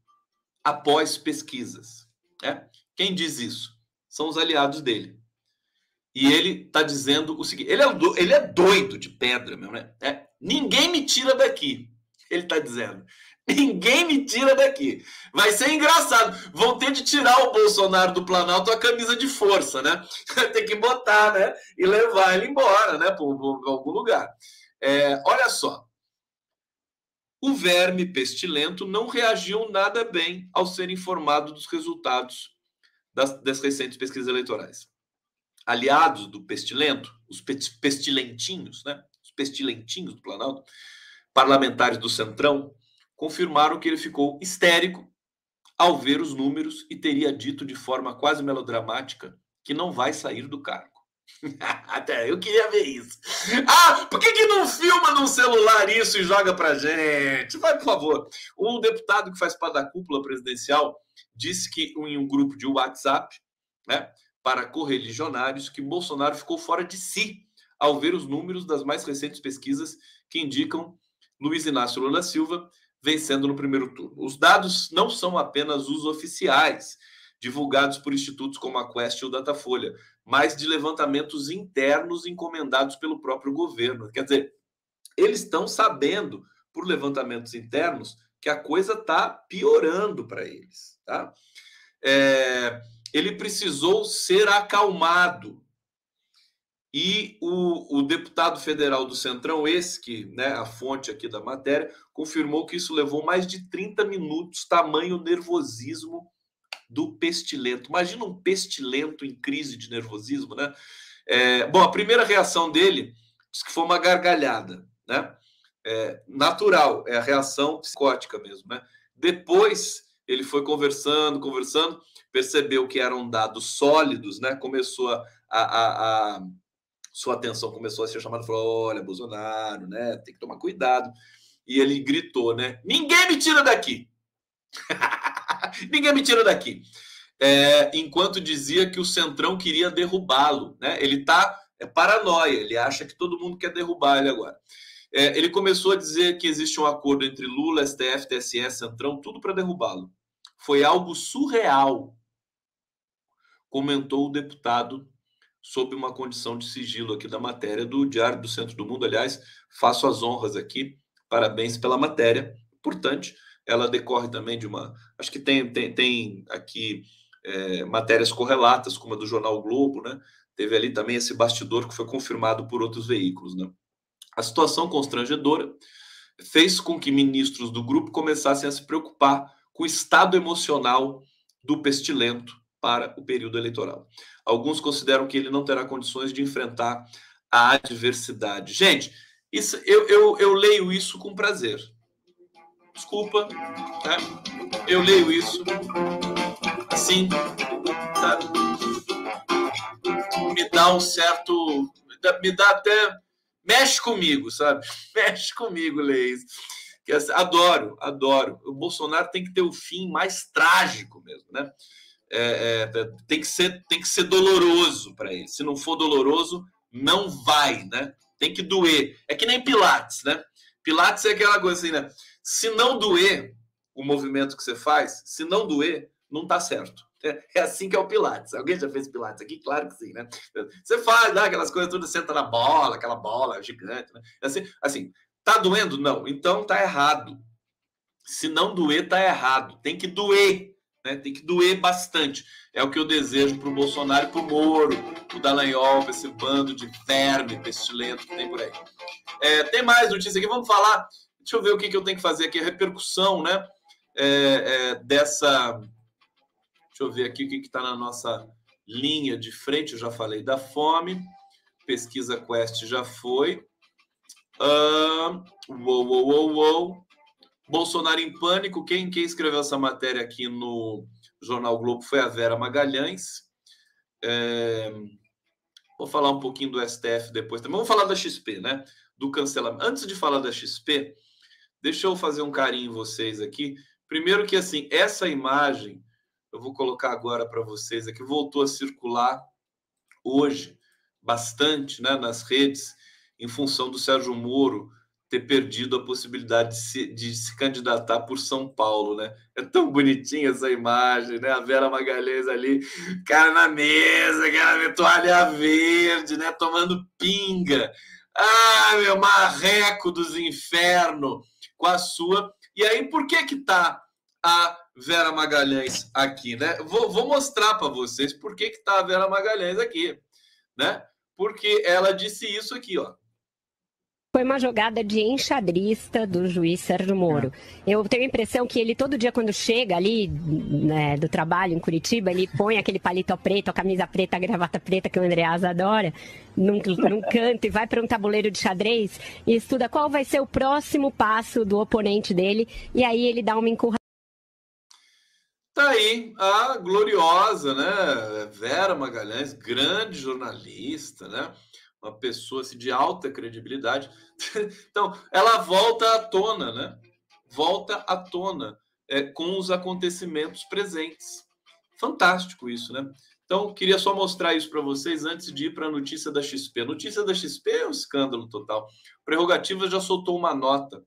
após pesquisas. Né? Quem diz isso? São os aliados dele. E ele está dizendo o seguinte: ele é, ele é doido de pedra, meu, né? É, ninguém me tira daqui. Ele está dizendo. Ninguém me tira daqui. Vai ser engraçado. Vão ter de tirar o Bolsonaro do Planalto a camisa de força, né? [laughs] Tem que botar, né? E levar ele embora, né? Para algum lugar. É, olha só. O verme pestilento não reagiu nada bem ao ser informado dos resultados das, das recentes pesquisas eleitorais. Aliados do pestilento, os pestilentinhos, né? Os pestilentinhos do Planalto, parlamentares do Centrão, confirmaram que ele ficou histérico ao ver os números e teria dito de forma quase melodramática que não vai sair do cargo. [laughs] Até eu queria ver isso. Ah, por que, que não filma num celular isso e joga pra gente? Vai, por favor. Um deputado que faz parte da cúpula presidencial disse que em um grupo de WhatsApp, né, para correligionários, que Bolsonaro ficou fora de si ao ver os números das mais recentes pesquisas que indicam Luiz Inácio Lula Silva vencendo no primeiro turno. Os dados não são apenas os oficiais, divulgados por institutos como a Quest ou Datafolha, mas de levantamentos internos encomendados pelo próprio governo. Quer dizer, eles estão sabendo, por levantamentos internos, que a coisa está piorando para eles. Tá? É, ele precisou ser acalmado e o, o, deputado federal do Centrão, esse que, né, a fonte aqui da matéria, confirmou que isso levou mais de 30 minutos, tamanho nervosismo do pestilento. Imagina um pestilento em crise de nervosismo, né? É, bom, a primeira reação dele que foi uma gargalhada, né? É, natural, é a reação psicótica mesmo, né? Depois ele foi conversando, conversando, percebeu que eram dados sólidos, né? Começou a, a, a sua atenção começou a ser chamada, falou: olha, Bolsonaro, né? Tem que tomar cuidado. E ele gritou, né? Ninguém me tira daqui! [laughs] [laughs] Ninguém me tira daqui. É, enquanto dizia que o Centrão queria derrubá-lo, né? Ele tá é paranoia, ele acha que todo mundo quer derrubar ele agora. É, ele começou a dizer que existe um acordo entre Lula, STF, TSE, Centrão, tudo para derrubá-lo. Foi algo surreal, comentou o deputado sob uma condição de sigilo aqui da matéria do Diário do Centro do Mundo. Aliás, faço as honras aqui, parabéns pela matéria. Importante, ela decorre também de uma. Acho que tem, tem, tem aqui é, matérias correlatas, como a do Jornal Globo, né? Teve ali também esse bastidor que foi confirmado por outros veículos, né? A situação constrangedora fez com que ministros do grupo começassem a se preocupar com o estado emocional do pestilento para o período eleitoral. Alguns consideram que ele não terá condições de enfrentar a adversidade. Gente, isso, eu, eu, eu leio isso com prazer. Desculpa, né? eu leio isso assim, sabe? me dá um certo. Me dá até. Mexe comigo, sabe? [laughs] Mexe comigo, Leis. Que assim, adoro, adoro. O Bolsonaro tem que ter o fim mais trágico mesmo, né? É, é, tem, que ser, tem que ser doloroso para ele. Se não for doloroso, não vai, né? Tem que doer. É que nem Pilates, né? Pilates é aquela coisa assim, né? Se não doer o movimento que você faz, se não doer, não tá certo. É, é assim que é o Pilates. Alguém já fez Pilates aqui? Claro que sim, né? Você faz, dá aquelas coisas, tudo senta na bola, aquela bola gigante, né? Assim, assim, tá doendo? Não. Então tá errado. Se não doer, tá errado. Tem que doer, né? Tem que doer bastante. É o que eu desejo para o Bolsonaro e para o Moro, o Dallagnol, para esse bando de verme pestilento que tem por aí. É, tem mais notícia aqui, vamos falar. Deixa eu ver o que, que eu tenho que fazer aqui, a repercussão, né? É, é, dessa Deixa eu ver aqui o que está na nossa linha de frente. Eu já falei da fome. Pesquisa Quest já foi. Uh, uou, uou, uou. Bolsonaro em pânico. Quem, quem escreveu essa matéria aqui no Jornal Globo foi a Vera Magalhães. É, vou falar um pouquinho do STF depois também. Vamos falar da XP, né? Do cancelamento. Antes de falar da XP, deixa eu fazer um carinho em vocês aqui. Primeiro que assim, essa imagem eu vou colocar agora para vocês aqui, voltou a circular hoje bastante né, nas redes, em função do Sérgio Moro ter perdido a possibilidade de se, de se candidatar por São Paulo, né? É tão bonitinha essa imagem, né? A Vera Magalhães ali, cara na mesa, cara toalha verde, né? Tomando pinga. Ah, meu marreco dos infernos com a sua. E aí, por que que tá a Vera Magalhães aqui, né? Vou, vou mostrar para vocês por que que tá a Vera Magalhães aqui, né? Porque ela disse isso aqui, ó. Foi uma jogada de enxadrista do juiz Sérgio Moro. É. Eu tenho a impressão que ele, todo dia, quando chega ali né, do trabalho em Curitiba, ele põe aquele palito preto, a camisa preta, a gravata preta que o Andreas adora, num, num canto e vai para um tabuleiro de xadrez e estuda qual vai ser o próximo passo do oponente dele. E aí ele dá uma encurralada Tá aí a gloriosa, né? Vera Magalhães, grande jornalista, né? Uma pessoa assim, de alta credibilidade. [laughs] então, ela volta à tona, né? Volta à tona é, com os acontecimentos presentes. Fantástico isso, né? Então, queria só mostrar isso para vocês antes de ir para a notícia da XP. Notícia da XP é um escândalo total. Prerrogativa já soltou uma nota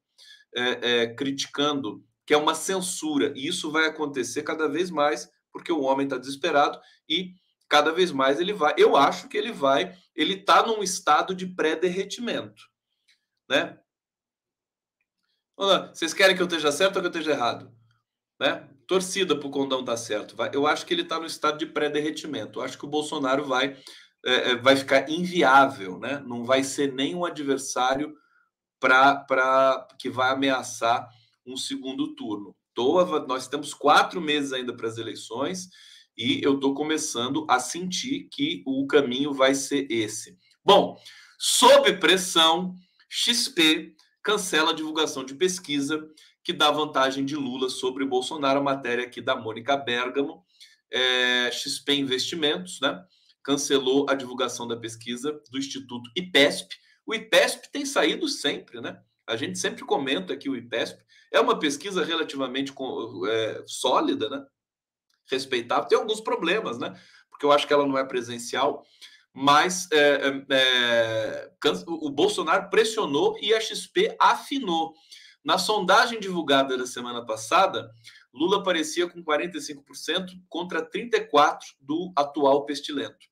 é, é, criticando que é uma censura. E isso vai acontecer cada vez mais, porque o homem está desesperado e cada vez mais ele vai. Eu acho que ele vai, ele está num estado de pré-derretimento, né? Vocês querem que eu esteja certo ou que eu esteja errado? Né? Torcida para o condão tá certo. Vai. Eu acho que ele está no estado de pré-derretimento. Eu acho que o Bolsonaro vai, é, é vai ficar inviável, né? Não vai ser nem um adversário para que vai ameaçar um segundo turno. Tô, nós temos quatro meses ainda para as eleições e eu estou começando a sentir que o caminho vai ser esse. Bom, sob pressão, XP cancela a divulgação de pesquisa que dá vantagem de Lula sobre Bolsonaro. A matéria aqui da Mônica Bergamo, é, XP Investimentos, né? Cancelou a divulgação da pesquisa do Instituto IPESP. O IPESP tem saído sempre, né? A gente sempre comenta aqui o IPESP. É uma pesquisa relativamente é, sólida, né? Respeitável. Tem alguns problemas, né? Porque eu acho que ela não é presencial, mas é, é, é o Bolsonaro pressionou e a XP afinou. Na sondagem divulgada da semana passada, Lula aparecia com 45% contra 34% do atual pestilento.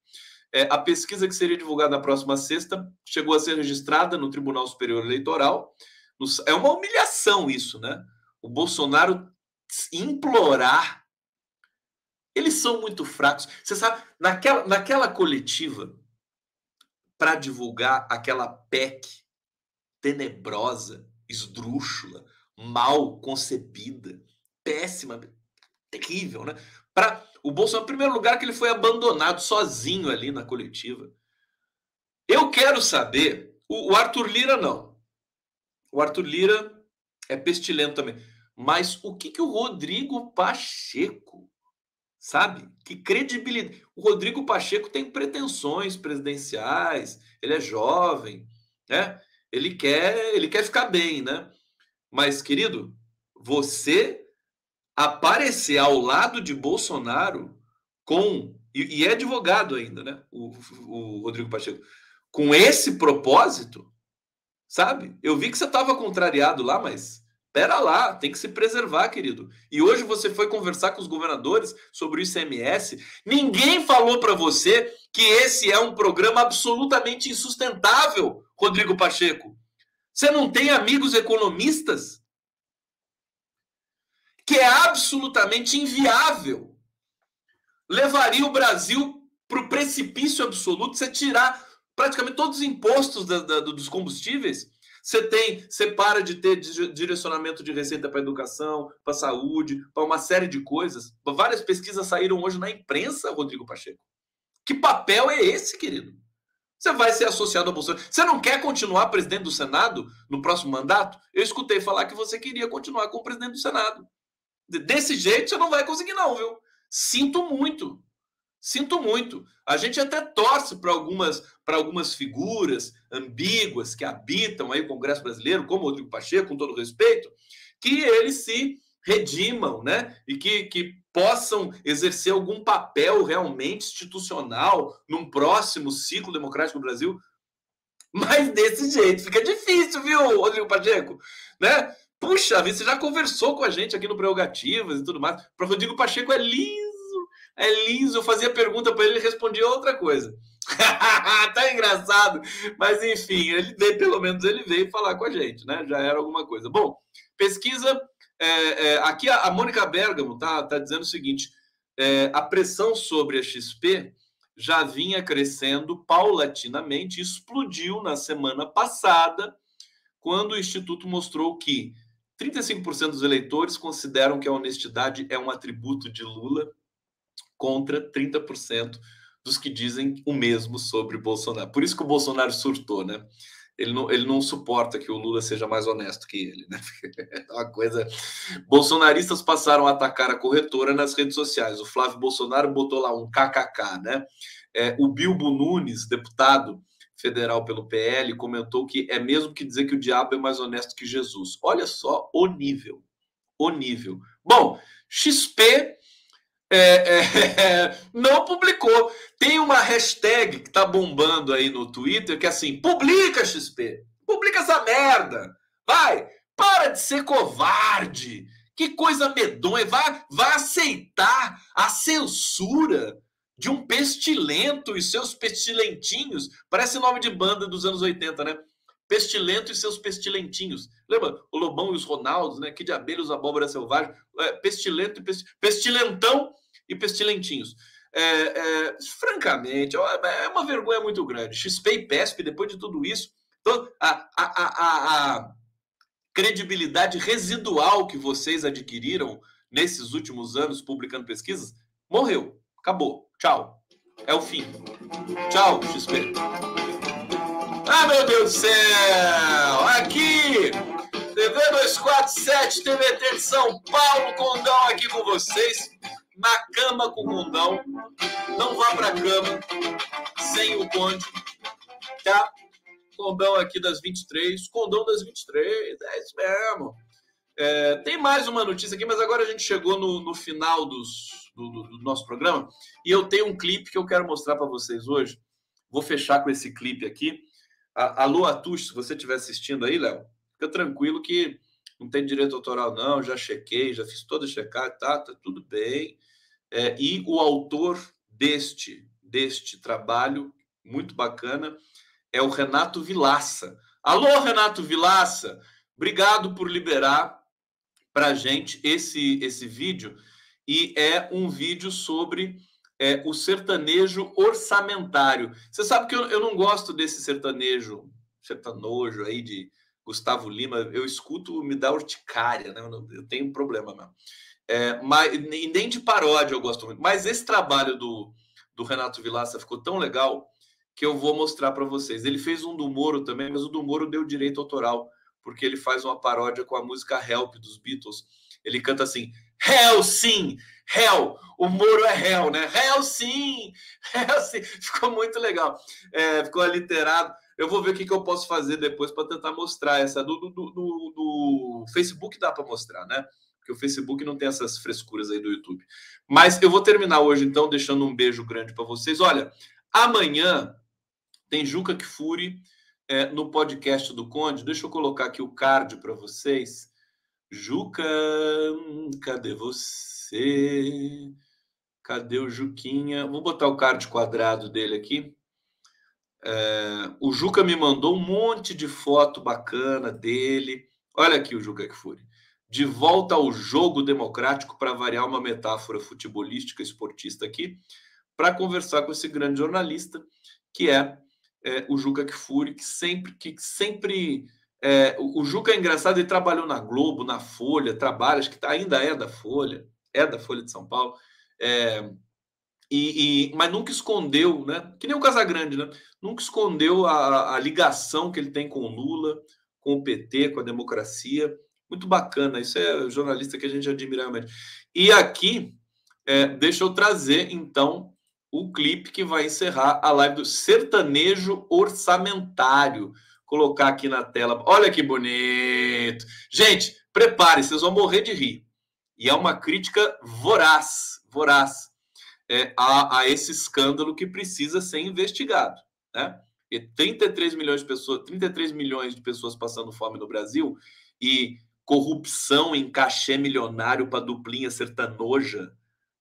É, a pesquisa que seria divulgada na próxima sexta chegou a ser registrada no Tribunal Superior Eleitoral. É uma humilhação isso, né? O Bolsonaro implorar. Eles são muito fracos. Você sabe, naquela, naquela coletiva, para divulgar aquela PEC tenebrosa, esdrúxula, mal concebida, péssima, terrível, né? Para o Bolsonaro, em primeiro lugar, que ele foi abandonado sozinho ali na coletiva. Eu quero saber, o, o Arthur Lira não. O Arthur Lira é pestilento também. Mas o que, que o Rodrigo Pacheco, sabe? Que credibilidade. O Rodrigo Pacheco tem pretensões presidenciais, ele é jovem, né? Ele quer, ele quer ficar bem, né? Mas, querido, você aparecer ao lado de Bolsonaro com. E, e é advogado ainda, né? O, o Rodrigo Pacheco. Com esse propósito, sabe? Eu vi que você estava contrariado lá, mas pera lá, tem que se preservar, querido. E hoje você foi conversar com os governadores sobre o ICMS. Ninguém falou para você que esse é um programa absolutamente insustentável, Rodrigo Pacheco. Você não tem amigos economistas? Que é absolutamente inviável. Levaria o Brasil para o precipício absoluto, você tirar praticamente todos os impostos da, da, dos combustíveis. Você tem, você para de ter direcionamento de receita para educação, para saúde, para uma série de coisas. Várias pesquisas saíram hoje na imprensa, Rodrigo Pacheco. Que papel é esse, querido? Você vai ser associado ao Bolsonaro. Você não quer continuar presidente do Senado no próximo mandato? Eu escutei falar que você queria continuar como presidente do Senado. Desse jeito você não vai conseguir, não, viu? Sinto muito. Sinto muito. A gente até torce para algumas, algumas figuras ambíguas que habitam aí o Congresso Brasileiro, como o Rodrigo Pacheco, com todo respeito, que eles se redimam, né? E que, que possam exercer algum papel realmente institucional num próximo ciclo democrático do Brasil. Mas desse jeito fica difícil, viu, Rodrigo Pacheco? Né? Puxa, você já conversou com a gente aqui no Prerrogativas e tudo mais. O Rodrigo Pacheco é lindo é liso. Eu fazia pergunta para ele, ele respondia outra coisa. [laughs] tá engraçado, mas enfim, ele veio, pelo menos ele veio falar com a gente, né? Já era alguma coisa. Bom, pesquisa. É, é, aqui a, a Mônica Bergamo tá, tá dizendo o seguinte: é, a pressão sobre a XP já vinha crescendo paulatinamente, explodiu na semana passada, quando o Instituto mostrou que 35% dos eleitores consideram que a honestidade é um atributo de Lula contra 30% dos que dizem o mesmo sobre Bolsonaro. Por isso que o Bolsonaro surtou, né? Ele não, ele não suporta que o Lula seja mais honesto que ele, né? [laughs] É uma coisa. Bolsonaristas passaram a atacar a corretora nas redes sociais. O Flávio Bolsonaro botou lá um kkk, né? É, o Bilbo Nunes, deputado federal pelo PL, comentou que é mesmo que dizer que o diabo é mais honesto que Jesus. Olha só o nível. O nível. Bom, XP é, é, [laughs] não publicou. Tem uma hashtag que tá bombando aí no Twitter que é assim: publica XP, publica essa merda, vai, para de ser covarde. Que coisa medonha, vai, vai aceitar a censura de um pestilento e seus pestilentinhos. Parece nome de banda dos anos 80, né? Pestilento e seus pestilentinhos. Lembra? O Lobão e os Ronaldos, né? Que de abelhas, abóbora selvagem. É, pestilento e pest... pestilentão e pestilentinhos. É, é, francamente, é uma vergonha muito grande. XP e PESP, depois de tudo isso, a, a, a, a credibilidade residual que vocês adquiriram nesses últimos anos publicando pesquisas, morreu. Acabou. Tchau. É o fim. Tchau, XP. Ah, meu Deus do céu! Aqui! TV 247, TVT de São Paulo, Condão aqui com vocês na cama com o. Não vá para a cama sem o Conde, tá? Condão aqui das 23, Condão das 23, é isso mesmo. É, tem mais uma notícia aqui, mas agora a gente chegou no, no final dos, do, do, do, nosso programa e eu tenho um clipe que eu quero mostrar para vocês hoje. Vou fechar com esse clipe aqui. alô, Atush, se você estiver assistindo aí, Léo, fica tranquilo que não tem direito autoral, não. Já chequei, já fiz toda a checagem, tá, tá tudo bem. É, e o autor deste, deste trabalho, muito bacana, é o Renato Vilaça. Alô, Renato Vilaça! Obrigado por liberar para gente esse, esse vídeo. E é um vídeo sobre é, o sertanejo orçamentário. Você sabe que eu, eu não gosto desse sertanejo, sertanojo aí de Gustavo Lima. Eu escuto, me dá urticária, né? Eu, tenho um problema mesmo. É, mas, e nem de paródia eu gosto muito. Mas esse trabalho do, do Renato Vilaça ficou tão legal que eu vou mostrar para vocês. Ele fez um do Moro também, mas o do Moro deu direito autoral, porque ele faz uma paródia com a música Help dos Beatles. Ele canta assim: Hell sim, Hell, o Moro é réu, né? Réu sim, [laughs] réu sim. Ficou muito legal. É, ficou aliterado. Eu vou ver o que, que eu posso fazer depois para tentar mostrar essa. Do, do, do, do Facebook dá para mostrar, né? Porque o Facebook não tem essas frescuras aí do YouTube. Mas eu vou terminar hoje, então, deixando um beijo grande para vocês. Olha, amanhã tem Juca Kfouri é, no podcast do Conde. Deixa eu colocar aqui o card para vocês. Juca, cadê você? Cadê o Juquinha? Vou botar o card quadrado dele aqui. É, o Juca me mandou um monte de foto bacana dele. Olha aqui o Juca Kfouri. De volta ao jogo democrático, para variar uma metáfora futebolística esportista aqui, para conversar com esse grande jornalista, que é, é o Juca Kfouri, que sempre. Que sempre é, o, Juca é engraçado, ele trabalhou na Globo, na Folha, trabalha, acho que tá, ainda é da Folha, é da Folha de São Paulo. É, e, e, mas nunca escondeu, né? Que nem o Casagrande, né? Nunca escondeu a, a, ligação que ele tem com o Lula, com o PT, com a democracia. Muito bacana. Isso é jornalista que a gente admira realmente. E aqui, é, deixa eu trazer, então, o clipe que vai encerrar a live do sertanejo orçamentário. Colocar aqui na tela. Olha que bonito. Gente, prepare, vocês vão morrer de rir. E é uma crítica voraz, voraz é, a, a, esse escândalo que precisa ser investigado, né? E 33 milhões de pessoas, 33 milhões de pessoas passando fome no Brasil e corrupção em cachê milionário para duplinha sertanoja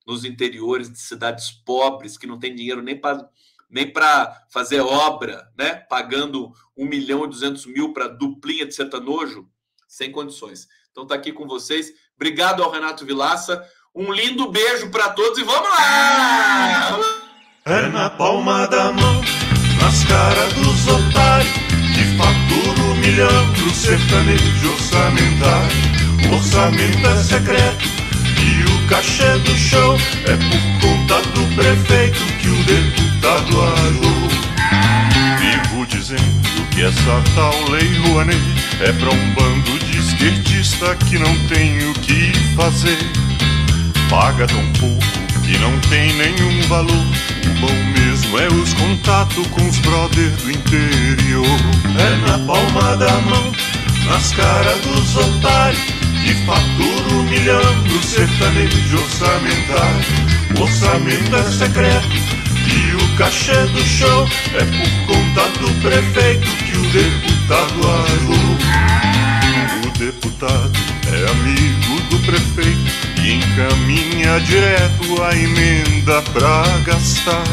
nos interiores de cidades pobres que não tem dinheiro nem para nem para fazer obra, né? Pagando um milhão e duzentos mil para duplinha de sertanojo, sem condições. Então tá aqui com vocês. Obrigado ao Renato Vilaça. Um lindo beijo para todos e vamos lá! É na palma da mão, nas caras dos otários, que fatura um milhão pro sertanejo orçamentário. O orçamento é secreto e o cachê do show é por conta do prefeito que o deputado arrou. Vivo dizendo que essa tal lei Rouanet é pra um bando de esquerdista que não tem o que fazer paga tão pouco e não tem nenhum valor. O bom mesmo é os contatos com os brothers do interior. É na palma da mão, nas caras dos otários, que fatura um milhão no sertanejo orçamentário. O orçamento é secreto e o cachê do show é por conta do prefeito que o deputado arrou. O deputado é amigo do prefeito e encaminha direto a emenda pra gastar.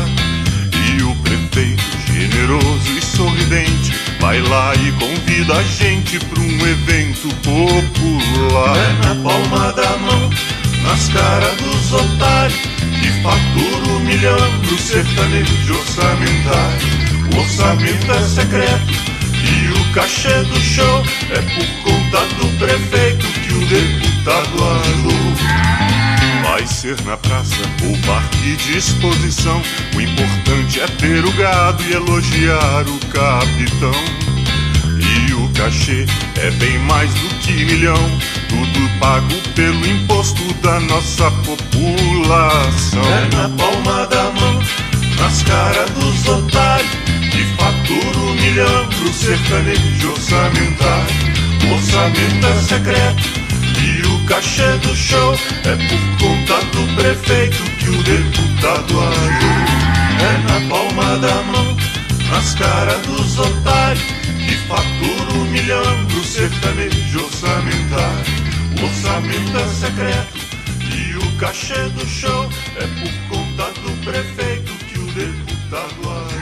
E o prefeito, generoso e sorridente, vai lá e convida a gente pra um evento popular. É na palma da mão, nas caras dos otários, que fatura um milhão no sertanejo orçamentário. O orçamento é secreto. Cachê do show é por conta do prefeito que o deputado arrou. Vai ser na praça ou parque de exposição. O importante é ter o gado e elogiar o capitão. E o cachê é bem mais do que milhão. Tudo pago pelo imposto da nossa população. É na palma da mão, nas caras dos otários. Fatura um milhão pro sertanejo orçamentário. O orçamento é secreto e o cachê do show é por conta do prefeito que o deputado arrou. É na palma da mão, nas caras dos otários, que fatura um milhão pro sertanejo orçamentário. O orçamento é secreto e o cachê do show é por conta do prefeito que o deputado arrou.